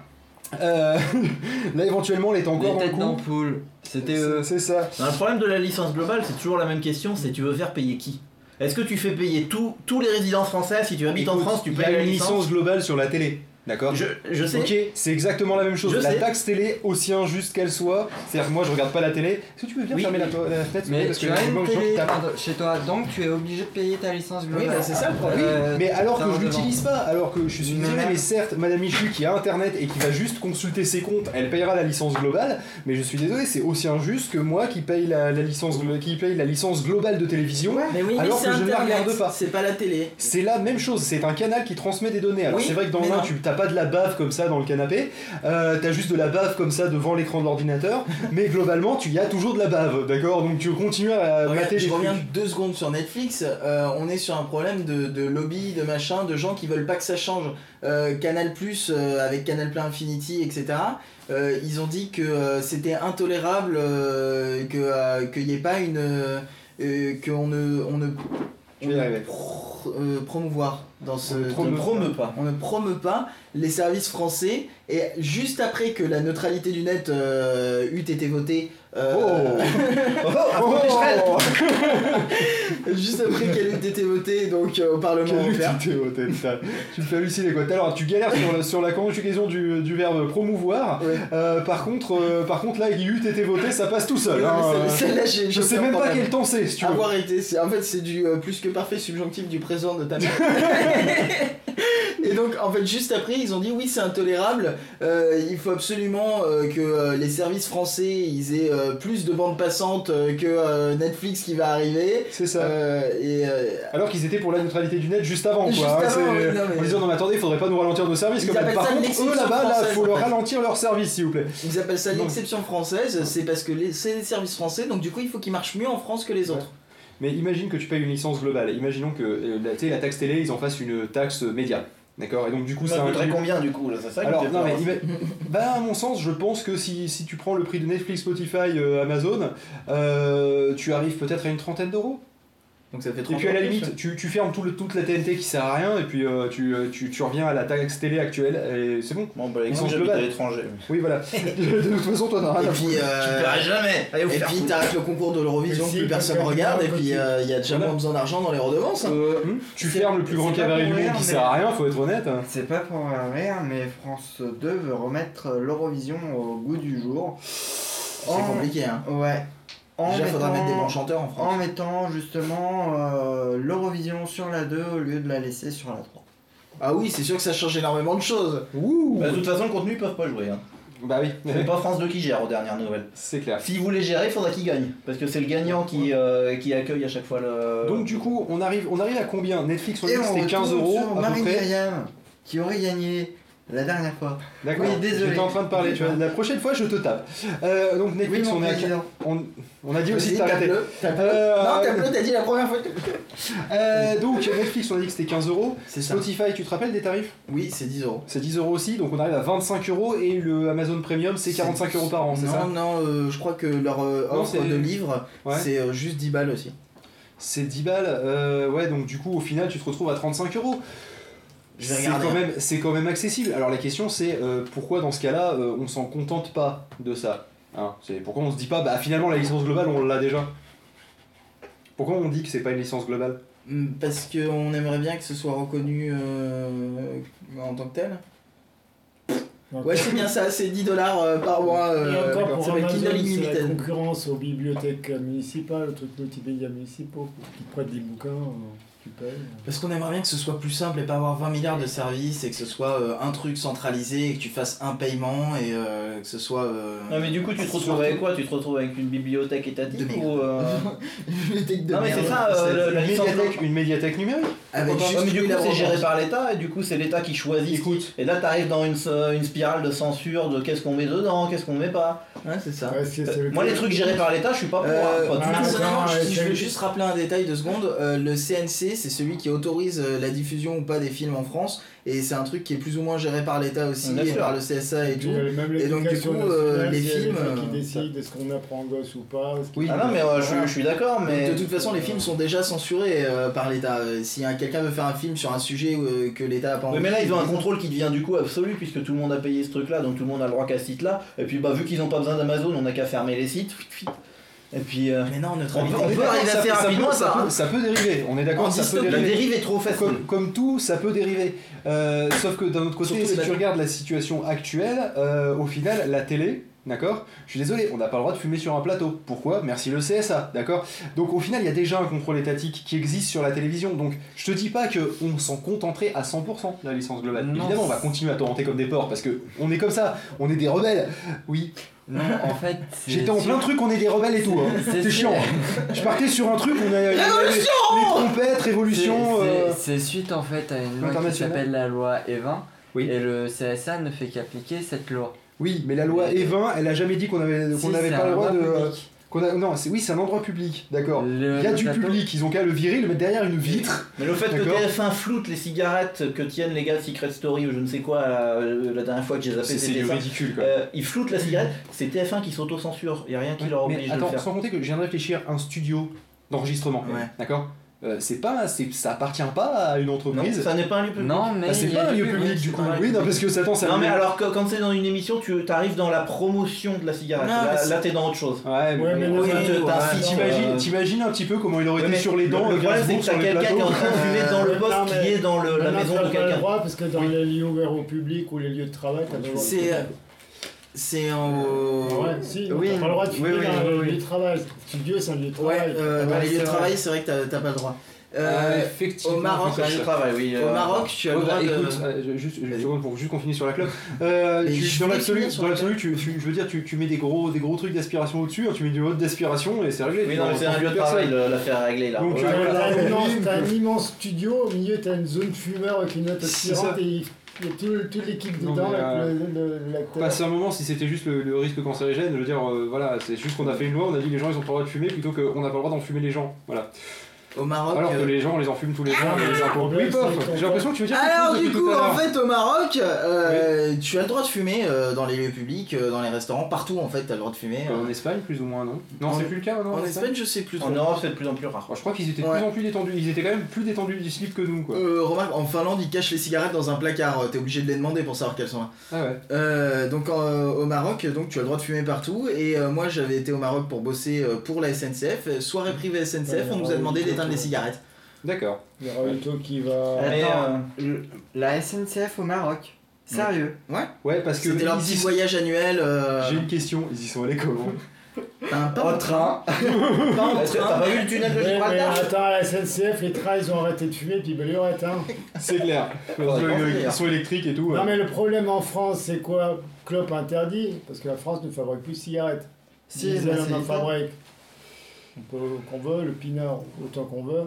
Euh, (laughs) là, éventuellement, elle est encore Les têtes d'ampoule. C'était C'est- eux. C'est ça. Non, le problème de la licence globale, c'est toujours la même question c'est tu veux faire payer qui? Est-ce que tu fais payer tout- tous les résidents français? Si tu habites en France, tu il y payes a la une licence, licence globale sur la télé. D'accord Je, je sais. Ok, c'est exactement la même chose. Je la sais. taxe télé, aussi injuste qu'elle soit, c'est-à-dire que moi je regarde pas la télé. Est-ce que tu peux bien Oui. fermer la, la fenêtre Mais parce tu que as une télé chez toi, donc tu es obligé de payer ta licence globale. bah, c'est ça le problème. Euh, Mais alors que je l'utilise pas, alors que je suis désolé, mais certes, Madame Michu qui a internet et qui va juste consulter ses comptes, elle payera la licence globale, mais je suis désolé, c'est aussi injuste que moi qui paye la, la licence, glo- qui paye la licence globale de télévision. Mais oui, Alors mais que je ne la regarde pas. C'est pas la télé. C'est la même chose, c'est un canal qui transmet des données. Alors Oui, c'est vrai que dans l'un, tu pas de la bave comme ça dans le canapé, euh, t'as juste de la bave comme ça devant l'écran de l'ordinateur, (laughs) mais globalement, tu y as toujours de la bave, d'accord? Donc tu continues à mater je reviens deux secondes sur Netflix. euh, on est sur un problème de, de lobby, de machin, de gens qui veulent pas que ça change. Euh, Canal Plus avec Canal Plein Infinity, etc. ils ont dit que c'était intolérable que qu'il n'y ait pas une qu'on ne on ne Arriver. pro- euh, promouvoir dans ce On ne On promeut ne pas. on ne promeut pas les services français et juste après que la neutralité du net euh, eût été votée euh, Oh. (laughs) Oh, (laughs) juste après qu'elle eût été votée donc euh, au Parlement européen tu me fais halluciner quoi. Alors tu galères sur la, sur la conjugaison du, du verbe promouvoir. Ouais. Euh, par contre, par contre là, il eût été voté, ça passe tout seul. Non, hein. je sais même pas quel temps c'est, si tu veux. Avoir été, en fait c'est du plus que parfait subjonctif du présent de ta mère. (laughs) Et donc en fait juste après ils ont dit oui c'est intolérable, il faut absolument que les services français ils aient euh, plus de bandes passantes euh, que euh, Netflix qui va arriver. C'est ça. Et Alors qu'ils étaient pour la neutralité du net juste avant, Juste quoi. hein, avant, oui, non, mais- En disant non mais attendez, il faudrait pas nous ralentir nos services. Ils appellent Par ça contre, eux là-bas, là, faut leur ralentir leurs services, s'il vous plaît. ils appellent ça l'exception française, c'est parce que les- c'est des services français donc du coup il faut qu'ils marchent mieux en France que les autres. Mais imagine que tu payes une licence globale. Imaginons que la, la taxe télé, ils en fassent une taxe média. D'accord Et donc du coup, Ça coûterait combien du coup là C'est ça Alors, non, mais ima- bah, à mon sens, je pense que si, si tu prends le prix de Netflix, Spotify, euh, Amazon, euh, tu arrives peut-être à une trentaine d'euros. Donc ça fait Et 30 puis à la limite, tu, tu fermes tout le, toute la TNT qui sert à rien, et puis euh, tu, euh, tu, tu reviens à la taxe télé actuelle, et c'est bon. Bon, bah, Licence j'habite à l'étranger. Oui, voilà. (laughs) de, toute façon, toi, t'en as plus. rien Et à foutre. euh, Tu paieras jamais Allez Et puis t'arrêtes le concours de l'Eurovision si, plus personne regarde et puis euh, il y a déjà Voilà. moins besoin d'argent dans les redevances. hein. Euh, hmm, tu fermes le plus grand cabaret du monde qui sert à rien, faut être honnête. C'est pas pour rien, mais France 2 veut remettre l'Eurovision au goût du jour. C'est compliqué hein. Ouais. En Déjà faudra mettre des mettant- bons chanteurs en France. En mettant justement euh, l'Eurovision sur la 2 au lieu de la laisser sur la 3. Ah oui, c'est sûr que ça change énormément de choses. Ouh Bah, de toute façon, le contenu, ils peuvent pas jouer. Hein. Bah oui, (laughs) C'est pas France 2 qui gère aux dernières nouvelles. c'est clair. S'ils voulaient gérer, il faudra qu'ils gagnent. Parce que c'est le gagnant qui, euh, qui accueille à chaque fois le. Donc du coup, on arrive, on arrive à combien? Netflix, on dit que on c'était 15 retourne euros Marie. Myriam, qui aurait gagné la dernière fois. D'accord. Oui, désolé. J'étais en train de parler. Tu vois, la prochaine fois, je te tape. Euh, donc Netflix, on est à on, on a dit aussi de t'arrêter. Euh, Non, tape-le, t'as dit la première fois. que- (laughs) Euh, donc Netflix, on a dit que c'était 15 euros. C'est ça. Spotify, tu te rappelles des tarifs? Oui, c'est 10 euros. C'est 10 euros aussi, donc on arrive à 25 euros et le Amazon Premium c'est 45 euros par an, c'est Non, ça? non, euh, je crois que leur Non, offre de livres, Ouais. c'est juste 10 balles aussi. C'est 10 balles, euh, ouais, donc du coup au final tu te retrouves à 35 euros. Je vais C'est regarder. quand, même, c'est quand même accessible. Alors la question c'est euh, pourquoi dans ce cas-là euh, on s'en contente pas de ça hein? C'est Pourquoi on se dit pas bah finalement la licence globale on l'a déjà? Pourquoi on dit que c'est pas une licence globale? Hmm, Parce qu'on aimerait bien que ce soit reconnu euh, en tant que tel. Donc, Ouais, c'est bien ça, c'est 10 dollars euh, par mois. Et encore pour Amazon, c'est la concurrence aux bibliothèques municipales, aux trucs multimédia municipaux, qui te prêtent des bouquins, Parce qu'on aimerait bien que ce soit plus simple et pas avoir 20 milliards de services et que ce soit euh, un truc centralisé et que tu fasses un paiement et euh, que ce soit. euh, Non, mais du coup, tu te retrouves avec quoi? Tu te retrouves avec une bibliothèque étatique ou. euh, (laughs) une bibliothèque de Non, mais c'est ça, euh, le- la une, médiathèque, une médiathèque numérique Avec Ouais, mais du lui, coup, c'est géré par l'État et du coup, c'est l'État qui choisit. Écoute. Et là, t'arrives dans une, une spirale de censure de qu'est-ce qu'on met dedans, qu'est-ce qu'on met pas. Ouais, c'est ça. Ouais, Moi, les trucs gérés par l'État, je suis pas pour. Euh, hein, ah, personnellement, non, je, veux juste rappeler un détail de seconde. Le CNC, c'est celui qui autorise euh, la diffusion ou pas des films en France, et c'est un truc qui est plus ou moins géré par l'État aussi et par le CSA et tout. euh, Et donc, du coup, euh, les c'est films, qui euh, décide est-ce qu'on apprend gosse ou pas. Oui. Ah non, mais euh, je, suis d'accord, mais. De toute façon, les films sont déjà censurés euh, par l'État. Si un- quelqu'un veut faire un film sur un sujet euh, que l'État a pas envie, mais là, ils ont un contrôle qui devient du coup absolu puisque tout le monde a payé ce truc là, donc tout le monde a le droit qu'à ce site là. Et puis, bah, vu qu'ils n'ont pas besoin d'Amazon, on n'a qu'à fermer les sites. Et puis, euh, Mais non, On neutralité. peut- on peut arriver Ça assez peut- ça rapidement peut- à ça ça, peut-. Ça peut dériver, on est d'accord, ça peut dériver. dérive est trop facile. Comme, comme tout, ça peut dériver. Euh, sauf que d'un autre côté, Surtout si tu regardes la situation actuelle, euh, au final, la télé, d'accord? Je suis désolé, on n'a pas le droit de fumer sur un plateau. Pourquoi? Merci le CSA, d'accord? Donc au final, il y a déjà un contrôle étatique qui existe sur la télévision. Donc je te dis pas qu'on s'en contenterait à 100% de la licence globale. Non. Évidemment, on va continuer à torrenter comme des porcs parce que on est comme ça, on est des rebelles. Oui, Non, en fait. (laughs) j'étais en plein truc, on est des rebelles et tout. hein. C'est chiant. Je partais sur un truc, on a les, les trompettes, révolution. C'est- euh, C'est suite en fait à une loi qui s'appelle la loi E20 Oui. et le CSA ne fait qu'appliquer cette loi. Oui, mais la loi E20, elle a jamais dit qu'on avait qu'on Si, pas le droit de. public. a- non, c'est oui, c'est un endroit public, d'accord. Le- Il y a du plateau- public, ils ont qu'à le virer, le mettre derrière une vitre. Mais le fait que D'accord. TF1 floute les cigarettes que tiennent les gars de Secret Story ou je ne sais quoi la, la dernière fois que j'ai zappé C'est ridicule, quoi. Euh, ils floutent la cigarette, c'est TF1 qui s'auto-censure, il a rien qui leur mais oblige attends, de le faire. sans compter que je viens de réfléchir, un studio d'enregistrement, Ouais. d'accord Euh, C'est pas, c'est- ça appartient pas à une Non, entreprise. ça n'est pas un lieu public. Non, mais. Ah, c'est pas un lieu public du coup. Oui, non, parce que ça attend, ça. Non mais alors que- quand c'est dans une émission, tu arrives dans la promotion de la cigarette. Non, là, là, t'es dans autre chose. Ouais, mais, Ouais, Oui, ouais, T'imagines, t'imagines un petit peu comment il aurait été sur les dents, le le problème c'est que t'as quelqu'un qui est en train de fumer dans le poste non, qui est dans la maison de quelqu'un. parce que dans les lieux ouverts au public ou les lieux de travail, t'as pas le droit. de C'est. C'est en. Ah ouais, si, Oui, t'as pas le droit de fumer oui, oui, dans oui, lieux de travail. Studio, c'est un lieu de Ouais, travail. euh, dans Ouais, les lieux de travail, c'est vrai que t'as- t'as pas le droit. Euh, effectivement. au Maroc, lieu de travail, oui. Au euh, Maroc, tu as le Ouais, droit bah, de. écoute, euh, je- juste pour juste qu'on finisse sur la clope. Euh, tu- je dans l'absolu, dans tu, tu- je veux dire, tu, tu mets des gros, des gros trucs d'aspiration au-dessus, hein, tu mets du mode d'aspiration et c'est réglé. Oui, non, c'est un lieu de travail, l'affaire est réglée là. Donc, Ouais. euh, voilà. un immense- t'as un immense studio, au milieu t'as une zone fumeur avec une note aspirante et il y a tout- toute l'équipe dedans euh. Passer un moment, si c'était juste le, le risque cancérigène, je veux dire, euh, voilà, c'est juste qu'on a fait une loi, on a dit les gens ils ont pas le droit de fumer plutôt qu'on n'a pas le droit d'en fumer les gens. Voilà. Au Maroc. Alors que euh, les gens, on les en fume tous les jours, Ah, on les impose. problème, Oui, j'ai l'impression que tu veux dire Alors du coup, en fait, au Maroc, euh, tu as le droit de fumer euh, dans les lieux publics, euh, dans les restaurants, partout en fait, t'as le droit de fumer. En Espagne, plus ou moins, non? Non, c'est plus le cas, non En Espagne, je sais plus. En Europe, c'est de plus en plus rare. Je crois qu'ils étaient de Ouais. plus en plus détendus, ils étaient quand même plus détendus du slip que nous, quoi. Remarque, en Finlande, ils cachent les cigarettes dans un placard. T'es obligé de les demander pour savoir qu'elles sont là. Ah ouais. Donc au Maroc, donc tu as le droit de fumer partout. Et moi, j'avais été au Maroc pour bosser pour la SNCF. Soirée privée SNCF, on nous a demandé d'éteindre ouais. les cigarettes. D'accord. Il y qui va. Attends, euh, la SNCF au Maroc. Sérieux Ouais, parce que. C'était leur ils petit y- voyage annuel. euh, J'ai une question, ils y sont allés comment un- pas en train. pas (laughs) en T'as train. pas vu le tunnel de Gibraltar attends, à la SNCF, les trains ils ont arrêté de fumer, puis ben, ils. Hein. C'est clair. Ouais, Ils sont électriques et tout. Non, ouais. mais le problème en France, c'est quoi? Clope interdit, parce que la France ne fabrique plus de cigarettes. Si, on en c'est qu'on veut, le pinard, autant qu'on veut.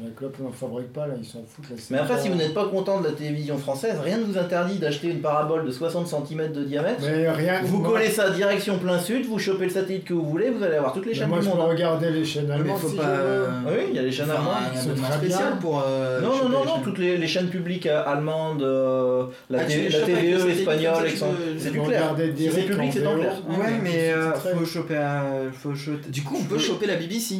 Mais la clope, on n'en fabrique pas, là, ils s'en foutent. Là, c'est Mais après, pas- si vous n'êtes pas content de la télévision française, rien ne vous interdit d'acheter une parabole de 60 cm de diamètre. Mais rien. Vous moi- collez ça direction plein sud, vous chopez le satellite que vous voulez, vous allez avoir toutes les mais chaînes Moi, du je peux monde. hein. regarder les chaînes allemandes faut si pas. je veux. euh, oui, il y a les chaînes allemandes. très spécial bien. pour. euh, Non, non, non, non, toutes les, les chaînes publiques euh, allemandes, euh, la, Ah, TV la TVE satellite, espagnole, c'est du clair. regarder Si c'est public, en c'est VO. clair. Ouais, mais c'est euh. Faut choper. Du coup, on peut choper la BBC.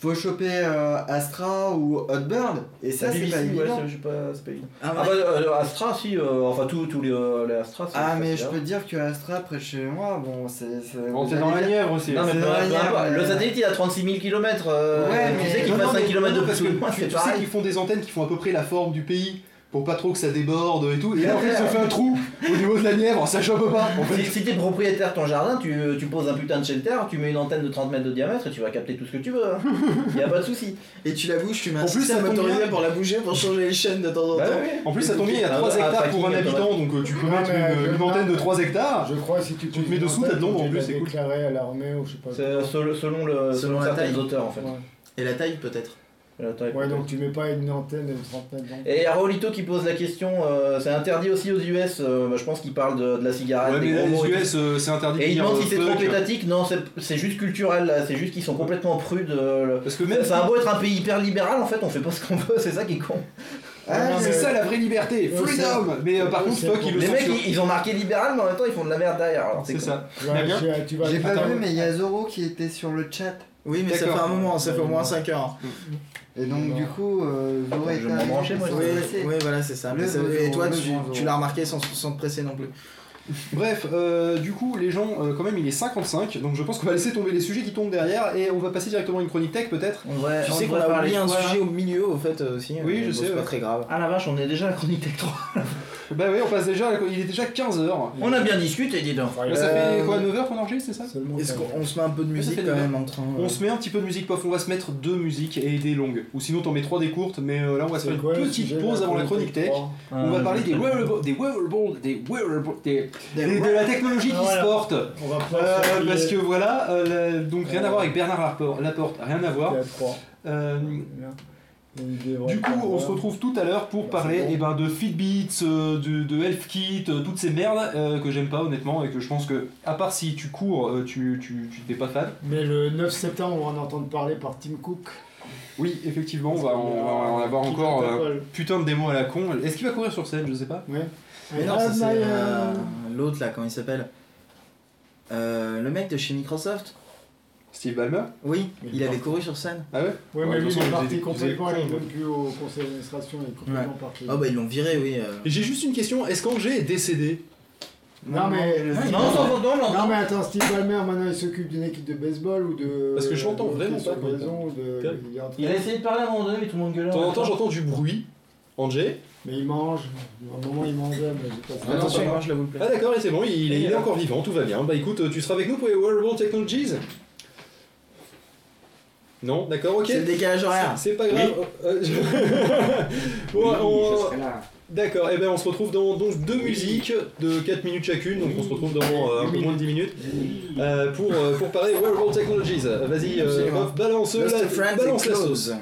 Faut choper euh, Astra ou Hotbird. Et ça, c'est pas ouais, évident. je sais pas, pas évident. Ah, Ah bah, euh, Astra, si, euh, enfin tous tous les, euh, les Astra, c'est Ah, mais je peux te dire que Astra, près de chez moi, bon, c'est. Bon, c'est dans la Nièvre aussi. Non, mais dans la Nièvre, le satellite il a 36 000 km. Ouais, tu mais- sais qu'il passe non, 5 mais- km de plus que tu, c'est tu sais qu'ils font des antennes qui font à peu près la forme du pays pour pas trop que ça déborde et tout. Et là, en fait, ils ont fait un trou au niveau de la Nièvre, ça chope pas. En fait. Si, si t'es propriétaire de ton jardin, tu, tu poses un putain de shelter, tu mets une antenne de 30 mètres de diamètre et tu vas capter tout ce que tu veux. Hein. (laughs) y a pas de souci. Et tu la bouges, tu mets En un plus, système ça bien. pour la bouger, pour changer les chaînes de temps en temps. Bah oui. En plus, ça tombe bien, il y a Ah, 3 ah, hectares pour un habitant, donc euh, tu peux Ouais, mettre une, antenne de 3 hectares. Je crois si tu, Tu te mets dessous, t'as de l'ombre, en plus, c'est cool. déclaré à l'armée ou je sais pas. C'est selon, selon, le, Selon selon la certaines taille. auteurs en fait. Ouais. Et la taille, peut-être. Ouais, donc tu mets pas une antenne 30 mètres. donc. Et Raolito qui pose la question, euh, c'est interdit aussi aux US, euh, bah, je pense qu'il parle de, de la cigarette, Ouais, des mais là, gros mots et les. US, euh, c'est interdit Et il demande si c'est trop étatique, non, c'est- juste culturel, là, c'est juste qu'ils sont complètement prudes. euh, Parce que même. Ça a beau être un pays hyper libéral, en fait, on fait pas ce qu'on veut, c'est ça qui est con. Ah, C'est ça la vraie liberté, Ouais, freedom Mais euh, par contre, bon. ils le Les mecs, ils, ils ont marqué libéral, mais en même temps, ils font de la merde derrière. C'est ça. J'ai pas vu, mais il y a Zoro qui était sur le chat. Oui, mais ça fait un moment, ça fait au moins Ouais. 5 heures. Et donc, du coup, euh, Zoro Je était vais m'en arrivé, brancher, moi, sans Oui, voilà, c'est ça. Et toi, tu, l'as remarqué sans, sans te presser non plus. Bref, euh, du coup, les gens, euh, quand même, il est 55, donc je pense qu'on va laisser tomber les sujets qui tombent derrière et on va passer directement à une chronique tech peut-être. On devrait, Tu on sais qu'on a parler parlé un sujet au milieu au fait euh, aussi. Oui, je sais, C'est pas ouais. très grave. Ah la vache, on est déjà à la chronique Tech 3. Bah oui, on passe déjà, il est déjà 15h. On a bien discuté, dis donc. Ça Euh, fait quoi, 9h qu'on enregistre, c'est ça Est-ce qu'on on se met un peu de musique quand même en train On se met un petit peu de musique, pof, on va se mettre deux musiques et des longues. Ou sinon t'en mets trois des courtes, mais euh, là on va se faire une petite pause avant la chronique tech. On va parler des wearables, des wearables, des wearables, de la technologie qui Voilà. se porte. Euh, parce que voilà, euh, donc rien à voir avec Bernard Laporte, rien à voir. Euh, du coup, on se retrouve tout à l'heure pour Bah, parler bon. eh ben, de Fitbits, euh, de, de HealthKit, euh, toutes ces merdes euh, que j'aime pas honnêtement et que je pense que, à part si tu cours, euh, tu tu- tu t'es pas fan. Mais le 9 septembre, on va en entendre parler par Tim Cook. Oui, effectivement, on va, on va en avoir encore euh, putain de démos à la con. Est-ce qu'il va courir sur scène Je sais pas. Ouais. Mais non, Ah, ça, c'est euh, l'autre là, comment il s'appelle? Euh, Le mec de chez Microsoft? Steve Ballmer Oui, il il avait couru sur scène. Ah ouais Ouais, mais lui, il est parti vous complètement, vous il est con, même plus au conseil d'administration, il est complètement parti. Ah bah ils l'ont viré, oui. euh. J'ai juste une question. Est-ce qu'Angers est décédé Non, mais. Non, non, non, non, non. Non mais attends, Steve Ballmer maintenant il s'occupe d'une équipe de baseball ou de. Parce que je l'entends vraiment pas, il a essayé de parler à un moment donné, mais tout le monde gueulait. De temps en temps, même j'entends du bruit. Angers Mais il mange. À un moment il mangeait, mais j'ai pas Ah, Attention, il mange la boule Ah d'accord, et c'est bon, il, est- il est encore vivant, tout va bien. Bah écoute, tu seras avec nous pour les Wearable Technologies Non, d'accord, ok. C'est le décalage horaire. C'est pas grave. Euh, je- (laughs) Bon, on- D'accord, et ben on se retrouve dans donc, deux musiques de 4 minutes chacune, donc on se retrouve dans euh, un peu moins de 10 minutes euh, pour, euh, pour parler Wearable Technologies. Euh, Vas-y, euh, balance, la, balance la Close. sauce.